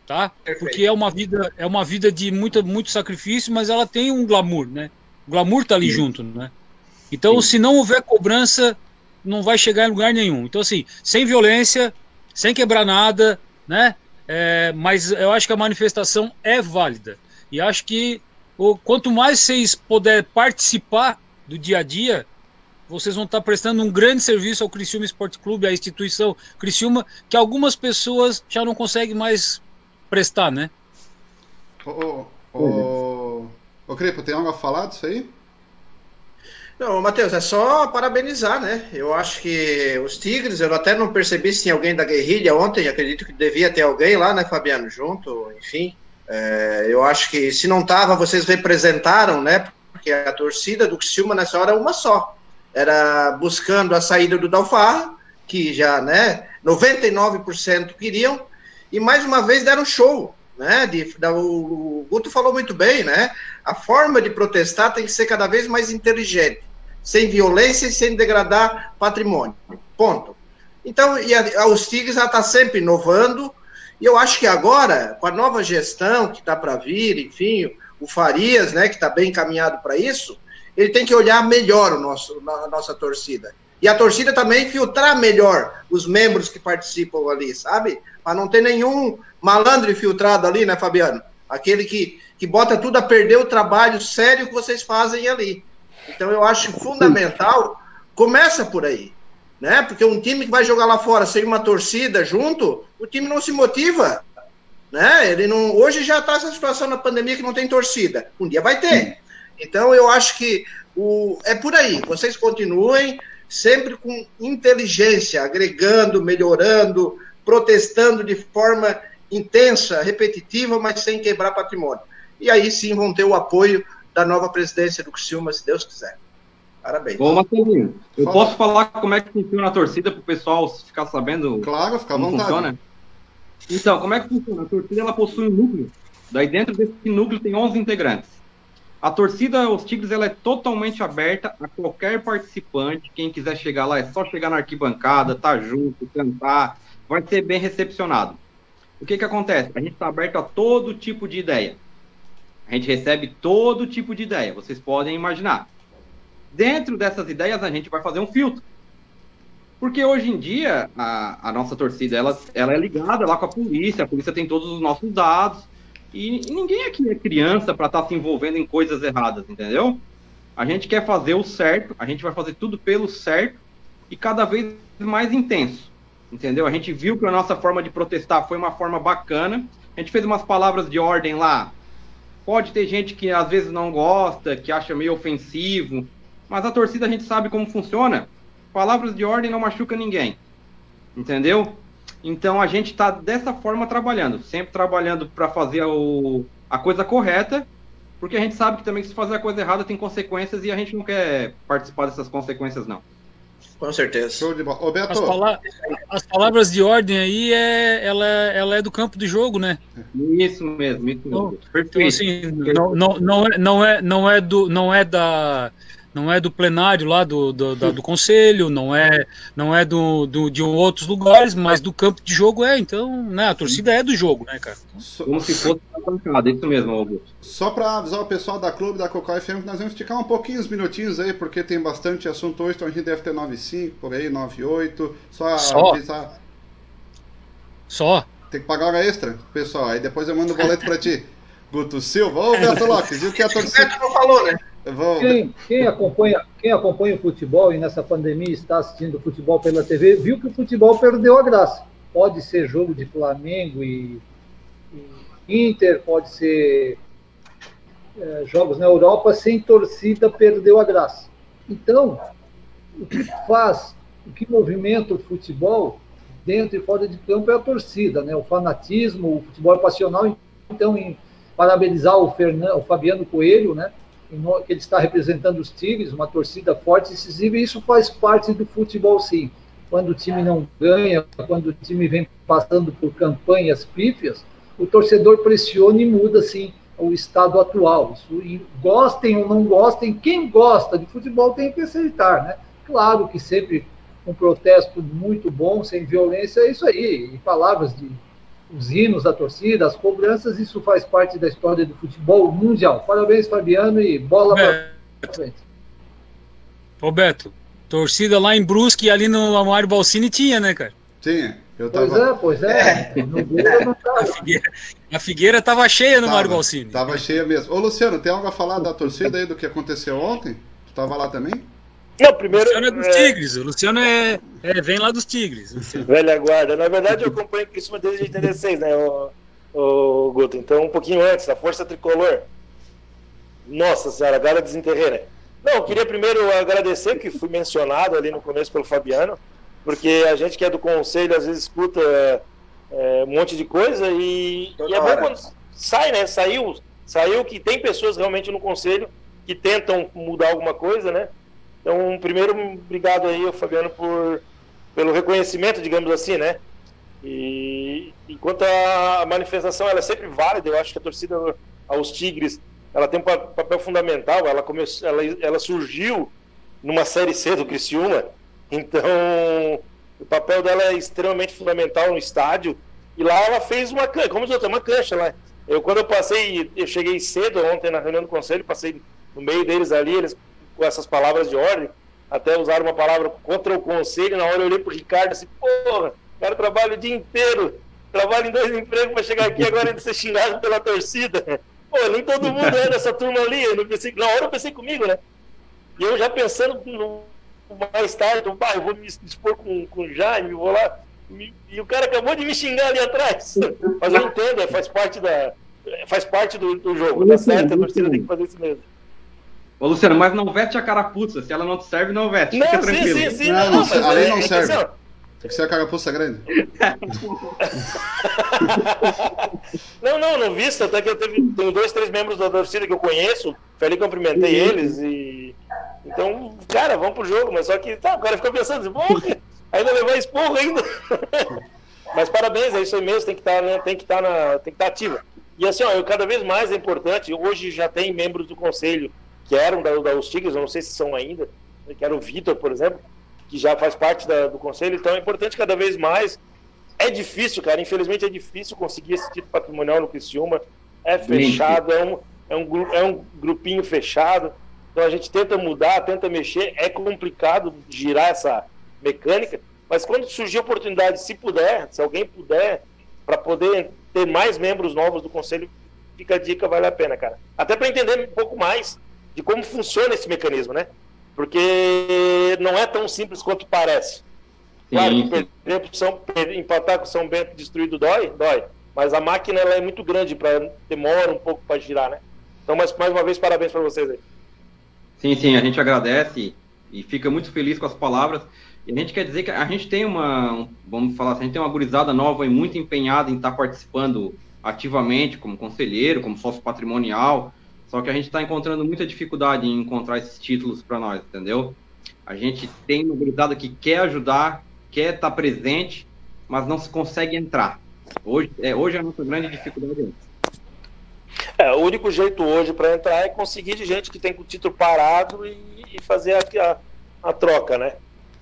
tá? Perfeito. Porque é uma vida, é uma vida de muito, muito sacrifício, mas ela tem um glamour, né? O glamour tá ali Sim. junto, né? Então, Sim. se não houver cobrança, não vai chegar em lugar nenhum. Então, assim, sem violência, sem quebrar nada, né? É, mas eu acho que a manifestação é válida. E acho que o, quanto mais vocês puderem participar do dia a dia, vocês vão estar prestando um grande serviço ao Criciúma Esporte Clube, à instituição Criciúma, que algumas pessoas já não conseguem mais prestar, né? Ô, ô, ô, Crepo, tem algo a falar disso aí? Não, Matheus, é só parabenizar, né? Eu acho que os Tigres, eu até não percebi se tinha alguém da guerrilha ontem, acredito que devia ter alguém lá, né, Fabiano, junto, enfim. É, eu acho que se não tava, vocês representaram, né? Porque a torcida do Criciúma nessa hora é uma só era buscando a saída do Dalfarra, que já, né, 99% queriam, e mais uma vez deram show, né, de, da, o, o Guto falou muito bem, né, a forma de protestar tem que ser cada vez mais inteligente, sem violência e sem degradar patrimônio, ponto. Então, e a, a, os Tigres já está sempre inovando, e eu acho que agora, com a nova gestão que está para vir, enfim, o Farias, né, que está bem encaminhado para isso, ele tem que olhar melhor o nosso, a nossa torcida. E a torcida também filtrar melhor os membros que participam ali, sabe? Para não ter nenhum malandro infiltrado ali, né, Fabiano? Aquele que, que bota tudo a perder o trabalho sério que vocês fazem ali. Então eu acho fundamental, começa por aí, né? Porque um time que vai jogar lá fora sem uma torcida junto, o time não se motiva, né? Ele não, hoje já está essa situação na pandemia que não tem torcida. Um dia vai ter. Então, eu acho que o, é por aí. Vocês continuem sempre com inteligência, agregando, melhorando, protestando de forma intensa, repetitiva, mas sem quebrar patrimônio. E aí sim vão ter o apoio da nova presidência do Criciúma, se Deus quiser. Parabéns. Bom, Marcelinho, eu Fala. posso falar como é que funciona a torcida para o pessoal ficar sabendo? Claro, fica à vontade. Funciona? Então, como é que funciona? A torcida ela possui um núcleo. Daí dentro desse núcleo tem 11 integrantes. A torcida Os Tigres ela é totalmente aberta a qualquer participante. Quem quiser chegar lá é só chegar na arquibancada, tá junto, cantar, vai ser bem recepcionado. O que que acontece? A gente está aberto a todo tipo de ideia. A gente recebe todo tipo de ideia, vocês podem imaginar. Dentro dessas ideias, a gente vai fazer um filtro. Porque hoje em dia, a, a nossa torcida ela, ela é ligada lá com a polícia, a polícia tem todos os nossos dados. E, ninguém aqui é criança para estar tá se envolvendo em coisas erradas, entendeu? A gente quer fazer o certo, a gente vai fazer tudo pelo certo e cada vez mais intenso, entendeu? A gente viu que a nossa forma de protestar foi uma forma bacana. A gente fez umas palavras de ordem lá, Pode ter gente que às vezes não gosta, que acha meio ofensivo, mas a torcida a gente sabe como funciona. Palavras de ordem não machuca ninguém. Entendeu? Então a gente está dessa forma trabalhando, sempre trabalhando para fazer o, a coisa correta, porque a gente sabe que também se fazer a coisa errada tem consequências e a gente não quer participar dessas consequências, não. Com certeza. Show de bola. Roberto. As, pala as, palavras de ordem aí, é, ela, ela é do campo de jogo, né? Isso mesmo, isso mesmo. Então, então assim, não, não, não, é, não, é, não, é do, não é da não é do plenário lá do, do, do, do conselho, não é, não é do, do, de outros lugares, mas do campo de jogo é. Então, né, a torcida é do jogo, né, cara? Como se fosse bancada, isso mesmo, Augusto. Só para avisar o pessoal da Clube da Cocó FM que nós vamos esticar um pouquinho os minutinhos aí, porque tem bastante assunto hoje, então a gente deve ter 9,5, por aí, 9,8. Só, Só? avisar. Só? Tem que pagar hora extra, pessoal. Aí depois eu mando o boleto para ti. Guto Silva, ô Beto Lopes, viu que a torcida. Beto não falou, né? Quem, quem, acompanha, quem acompanha o futebol e nessa pandemia está assistindo futebol pela TV, viu que o futebol perdeu a graça. Pode ser jogo de Flamengo e, e Inter, pode ser é, jogos na Europa, sem torcida perdeu a graça. Então, o que faz, o que movimenta o futebol dentro e fora de campo é a torcida, né? o fanatismo, o futebol passional. Então, em parabenizar o, Fernando, o Fabiano Coelho, né? Que ele está representando os Tigres, uma torcida forte decisiva, e isso faz parte do futebol, sim. Quando o time não ganha, quando o time vem passando por campanhas pífias, o torcedor pressiona e muda, sim, o estado atual. Isso, e gostem ou não gostem, quem gosta de futebol tem que aceitar, né? Claro que sempre um protesto muito bom, sem violência, é isso aí. E palavras de os hinos da torcida, as cobranças, isso faz parte da história do futebol mundial. Parabéns, Fabiano, e bola para frente. Roberto, torcida lá em Brusque e ali no Amário Balsini tinha, né, cara? Tinha. Eu tava... Pois é, pois é. a, Figueira, a Figueira tava cheia no Mário Balsini. Tava cheia mesmo. Ô, Luciano, tem algo a falar da torcida aí do que aconteceu ontem? Tu tava lá também? Não, primeiro. O Luciano é dos é... Tigres. O Luciano é, é, vem lá dos Tigres. Velha guarda. Na verdade, eu acompanho o Criciúma desde 86, né, o, o Guto? Então, um pouquinho antes, a Força Tricolor. Nossa senhora, agora desenterrei, né? Não, eu queria primeiro agradecer, que fui mencionado ali no começo pelo Fabiano, porque a gente que é do conselho às vezes escuta é, um monte de coisa e, e é bom quando sai, né? Saiu, saiu que tem pessoas realmente no conselho que tentam mudar alguma coisa, né? Então, primeiro, obrigado aí, Fabiano, por, pelo reconhecimento, digamos assim, né? E enquanto a manifestação ela é sempre válida, eu acho que a torcida aos Tigres ela tem um papel fundamental. Ela, começou, ela, ela surgiu numa série C do Criciúma, então o papel dela é extremamente fundamental no estádio. E lá ela fez uma cancha, como diz uma cancha lá. Eu quando eu passei, eu cheguei cedo ontem na reunião do conselho, passei no meio deles ali, eles com essas palavras de ordem, até usar uma palavra contra o conselho, na hora eu olhei pro Ricardo assim, porra, o cara trabalha o dia inteiro, trabalha em dois empregos para chegar aqui agora e ser xingado pela torcida. Pô, nem todo mundo é dessa turma ali. Eu não pensei, na hora eu pensei comigo, né? E eu já pensando no, mais tarde, pá, eu vou me dispor com, com o Jaime, vou lá. Me, e o cara acabou de me xingar ali atrás. Mas eu entendo, é, faz parte da. Faz parte do, do jogo, tá certo? A torcida tem que fazer isso mesmo. Ô, Luciano, mas não vete a carapuça. Se ela não te serve, não vete. Não, Fica sim, tranquilo. Sim, sim, não, não, não, a lei não serve. Tem que ser a carapuça grande. não, não, não visto. Até que eu teve, tenho dois, três membros da torcida que eu conheço. Fui ali, cumprimentei uhum. eles e. Então, cara, vamos pro jogo. Mas só que, tá, o cara ficou pensando, porra, ainda levar esporro ainda. mas parabéns, é isso aí mesmo, tem que estar, tá, né, tem que estar tá tem que estar tá ativa. E assim, ó, eu, cada vez mais é importante, hoje já tem membros do conselho que eram da, da Os Tigres, não sei se são ainda, que era o Vitor, por exemplo, que já faz parte da, do conselho, então é importante cada vez mais. É difícil, cara, infelizmente é difícil conseguir esse título patrimonial no Criciúma, é fechado, é um, é, um, é um grupinho fechado, então a gente tenta mudar, tenta mexer, é complicado girar essa mecânica, mas quando surgir a oportunidade, se puder, se alguém puder, para poder ter mais membros novos do conselho, fica a dica, vale a pena, cara. Até para entender um pouco mais de como funciona esse mecanismo, né? Porque não é tão simples quanto parece. Claro que perder São, empatar com o São Bento destruído dói, dói. Mas a máquina ela é muito grande, para demora um pouco para girar, né? Então, mais, mais uma vez, parabéns para vocês aí. Sim, sim, a gente agradece e fica muito feliz com as palavras. E a gente quer dizer que a gente tem uma, vamos falar assim, a gente tem uma gurizada nova e muito empenhada em estar participando ativamente como conselheiro, como sócio patrimonial, só que a gente está encontrando muita dificuldade em encontrar esses títulos para nós, entendeu? A gente tem uma gurizada que quer ajudar, quer estar tá presente, mas não se consegue entrar. Hoje é, hoje é a nossa grande dificuldade. É, o único jeito hoje para entrar é conseguir de gente que tem com o título parado e, e fazer a, a, a, troca, né?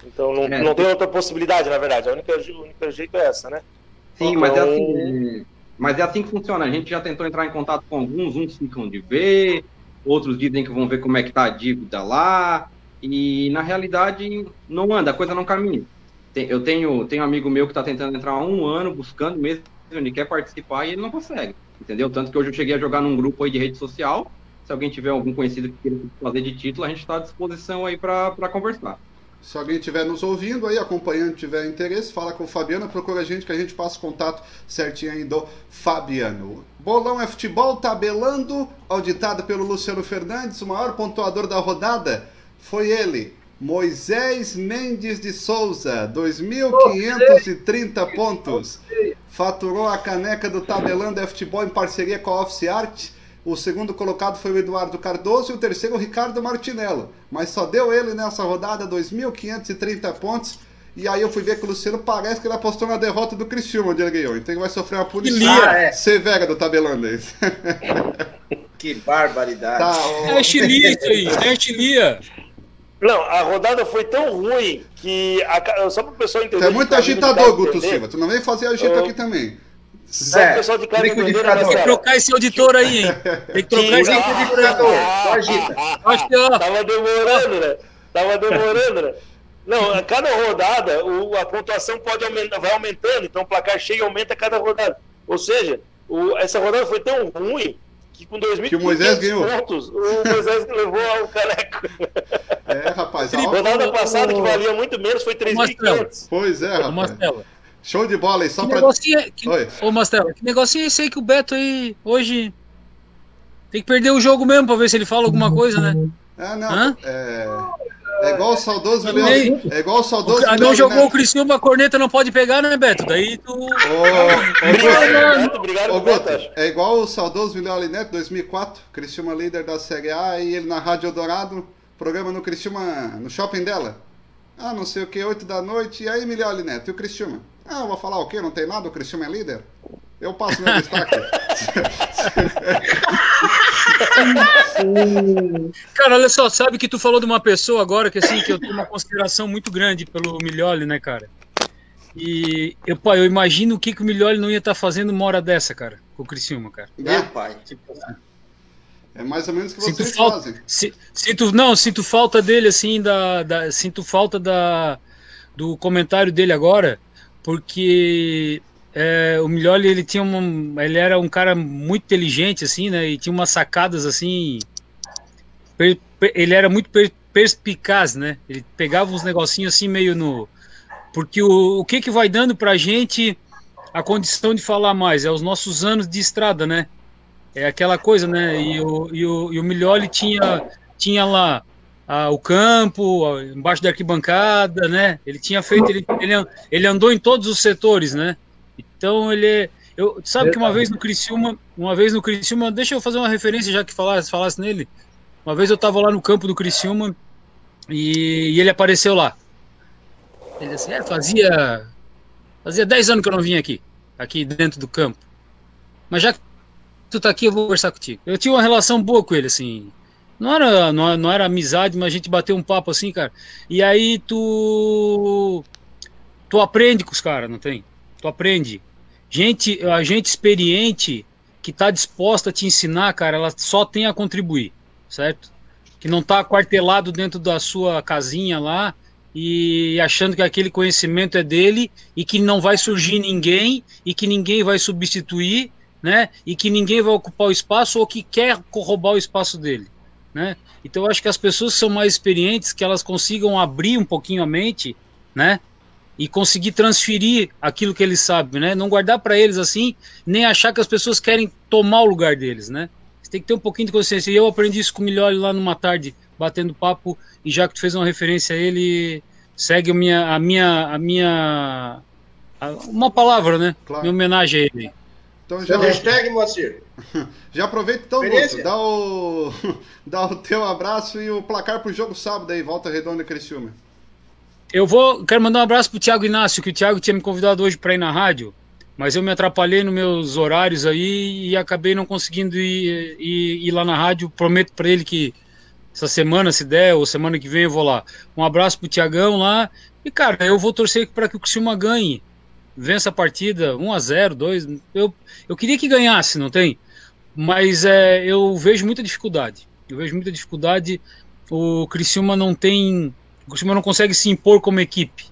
Então não, é, não tem outra possibilidade, na verdade. A única, o único jeito é essa, né? Sim, então, mas é assim. Mas é assim que funciona. A gente já tentou entrar em contato com alguns, uns ficam de ver, outros dizem que vão ver como é que tá a dívida lá. E na realidade não anda, a coisa não caminha. Eu tenho, tenho um amigo meu que está tentando entrar há um ano buscando mesmo, ele quer participar e ele não consegue entendeu? Tanto que hoje eu cheguei a jogar num grupo aí de rede social. Se alguém tiver algum conhecido que queira fazer de título, a gente está à disposição aí para conversar. Se alguém estiver nos ouvindo aí, acompanhando, tiver interesse, fala com o Fabiano, procura a gente que a gente passa o contato certinho aí do Fabiano. Bolão é futebol, tabelando, auditado pelo Luciano Fernandes, o maior pontuador da rodada foi ele, Moisés Mendes de Souza, 2.530 pontos faturou a caneca do Tabelando Futebol em parceria com a Office Art. O segundo colocado foi o Eduardo Cardoso e o terceiro o Ricardo Martinello. Mas só deu ele nessa rodada 2.530 pontos. E aí eu fui ver que o Luciano parece que ele apostou na derrota do Cristiano, onde ele ganhou. Então ele vai sofrer uma punição ah, é. severa do tabelando aí. Que barbaridade. Tá, É chilia isso aí, é chilia. Não, a rodada foi tão ruim que. A, só para o pessoal entender. Tu é muito agitador, Guto Silva. Tu não vem fazer agito aqui também. Só o pessoal de claro entender Tem que trocar esse auditor aí, hein? Tem que trocar esse auditor. Só agita. Tava demorando, né? Tava demorando, né? Não, a cada rodada o, a pontuação pode aumentar, vai aumentando, então o placar cheio aumenta a cada rodada. Ou seja, o, essa rodada foi tão ruim que com 2.500 pontos, o Moisés levou o caneco. É, rapaz. A rodada passada, que valia muito menos, foi 3.500. Pois é, rapaz. Marcelo. Show de bola aí, só que pra... Negocinho, é- que... Oi. Ô, Marcelo, que negocinho é esse aí que o Beto aí, hoje... Tem que perder o jogo mesmo pra ver se ele fala alguma coisa, né? Ah, não. Hã? É... É igual o saudoso Leão. É igual o saudoso o, Não jogou Neto. o Criciúma, a corneta não pode pegar, né, Beto? Daí tu. Ô, obrigado, obrigado, Beto. É igual o saudoso Vilela Neto, 2004. Criciúma líder da Série A e ele na Rádio Dourado, programa no Criciúma, no shopping dela. Ah, não sei o que, 8 da noite. E aí, Milioli Neto, e o Criciúma? Ah, eu vou falar o quê? Não tem nada? O Criciúma é líder? Eu passo meu destaque. cara, olha só, sabe que tu falou de uma pessoa agora que assim, que eu tenho uma consideração muito grande pelo Milioli, né, cara? E eu, pá, eu imagino o que, que o Milioli não ia estar tá fazendo uma hora dessa, cara, com o Criciúma, cara. É, pai. Tipo, é mais ou menos o que sinto vocês falta, fazem. Si, sinto, não, sinto falta dele, assim, da, da, sinto falta da, do comentário dele agora, porque é, o Miglioli, ele tinha uma, ele era um cara muito inteligente assim, né? E tinha umas sacadas assim, per, per, ele era muito per, perspicaz, né? Ele pegava uns negocinhos assim meio no, porque o, o que que vai dando pra gente a condição de falar mais é os nossos anos de estrada, né? É aquela coisa, né? E o, e o, e o Miglioli tinha tinha lá o campo, embaixo da arquibancada, né? Ele tinha feito, ele, ele, ele andou em todos os setores, né? Então ele eu sabe que uma vez no Criciúma, uma vez no Criciúma, deixa eu fazer uma referência já que falasse, falasse nele. Uma vez eu tava lá no campo do Criciúma e, e ele apareceu lá. Ele é, fazia fazia 10 anos que eu não vinha aqui, aqui dentro do campo. Mas já que tu tá aqui, eu vou conversar contigo. Eu tinha uma relação boa com ele assim. Não era, não, não era amizade, mas a gente bateu um papo assim, cara. E aí tu tu aprende com os caras, não tem? Tu aprende. Gente, a gente experiente que está disposta a te ensinar, cara, ela só tem a contribuir, certo? Que não está aquartelado dentro da sua casinha lá e achando que aquele conhecimento é dele e que não vai surgir ninguém e que ninguém vai substituir, né? E que ninguém vai ocupar o espaço ou que quer roubar o espaço dele, né? Então eu acho que as pessoas que são mais experientes, que elas consigam abrir um pouquinho a mente, né? e conseguir transferir aquilo que eles sabem, né? Não guardar para eles assim, nem achar que as pessoas querem tomar o lugar deles, né? Você tem que ter um pouquinho de consciência. E eu aprendi isso com o Milholi lá numa tarde, batendo papo, e já que tu fez uma referência a ele, segue a minha, a minha, a minha, a, uma palavra, né? Claro. Minha homenagem a ele. Então já... Hashtag, Moacir. Já aproveita então, Guto, dá o, dá o teu abraço e o placar pro jogo sábado aí, Volta Redonda e Criciúma. Eu vou, quero mandar um abraço pro Thiago Inácio, que o Thiago tinha me convidado hoje para ir na rádio, mas eu me atrapalhei nos meus horários aí e acabei não conseguindo ir, ir, ir lá na rádio. Prometo para ele que essa semana, se der, ou semana que vem eu vou lá. Um abraço pro Tiagão lá. E, cara, eu vou torcer para que o Criciúma ganhe vença a partida 1 a 0 2 eu, eu queria que ganhasse, não tem? Mas é, eu vejo muita dificuldade. Eu vejo muita dificuldade. O Criciúma não tem. O Criciúma não consegue se impor como equipe.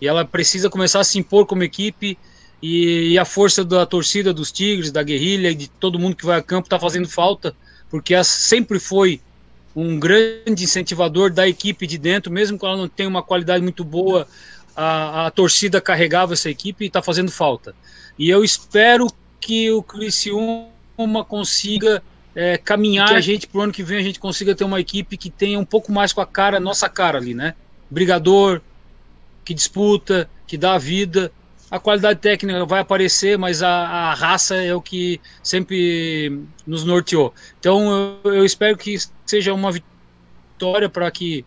E ela precisa começar a se impor como equipe. E, e a força da torcida dos Tigres, da guerrilha, de todo mundo que vai a campo está fazendo falta. Porque ela sempre foi um grande incentivador da equipe de dentro, mesmo que ela não tenha uma qualidade muito boa a, a torcida carregava essa equipe e está fazendo falta. E eu espero que o Criciúma consiga é, caminhar a gente para o ano que vem, a gente consiga ter uma equipe que tenha um pouco mais com a cara, nossa cara ali, né? Brigador, que disputa, que dá a vida. A qualidade técnica vai aparecer, mas a, a raça é o que sempre nos norteou. Então eu, eu espero que seja uma vitória para que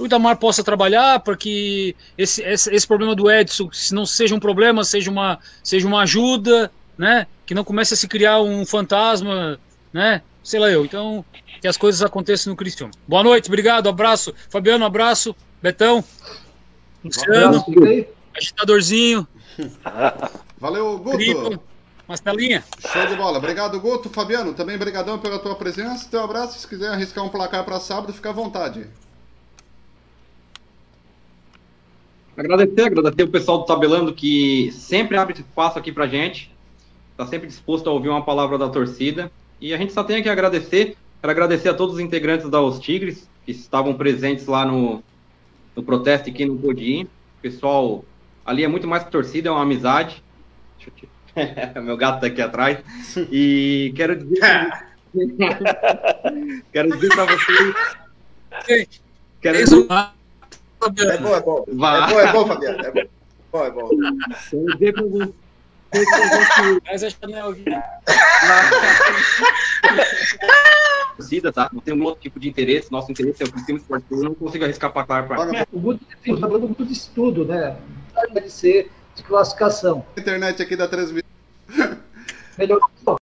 o Itamar possa trabalhar para que esse, esse, esse, problema do Edson, se não seja um problema, seja uma, seja uma ajuda, né? Que não comece a se criar um fantasma, né? Sei lá eu. Então, que as coisas aconteçam no Cristiano. Boa noite, obrigado, abraço. Fabiano, abraço. Betão. Luciano. agitadorzinho. Valeu, Guto. Cripo, Mastelinha. Show de bola. Obrigado, Guto. Fabiano, também brigadão pela tua presença. Teu abraço. Se quiser arriscar um placar para sábado, fica à vontade. Agradecer, agradecer o pessoal do Tabelando que sempre abre espaço aqui pra gente. Está sempre disposto a ouvir uma palavra da torcida. E a gente só tem que agradecer. Quero agradecer a todos os integrantes da Os Tigres que estavam presentes lá no, no protesto aqui no Podim. Pessoal, ali é muito mais que torcida, é uma amizade. Meu gato tá aqui atrás. E quero dizer. quero dizer para vocês. Quero dizer... É bom, é bom. Vai. É bom, é bom, Fabiano. É bom, é bom. Quero dizer pra você. Mas a Chanel torcida, tá? Não tem um outro tipo de interesse. Nosso interesse é o Cristiano Esportivo. Eu não consigo arriscar para claro para O Guto está falando muito de estudo, né? Deve ser de classificação. A internet aqui da transmissão. Melhor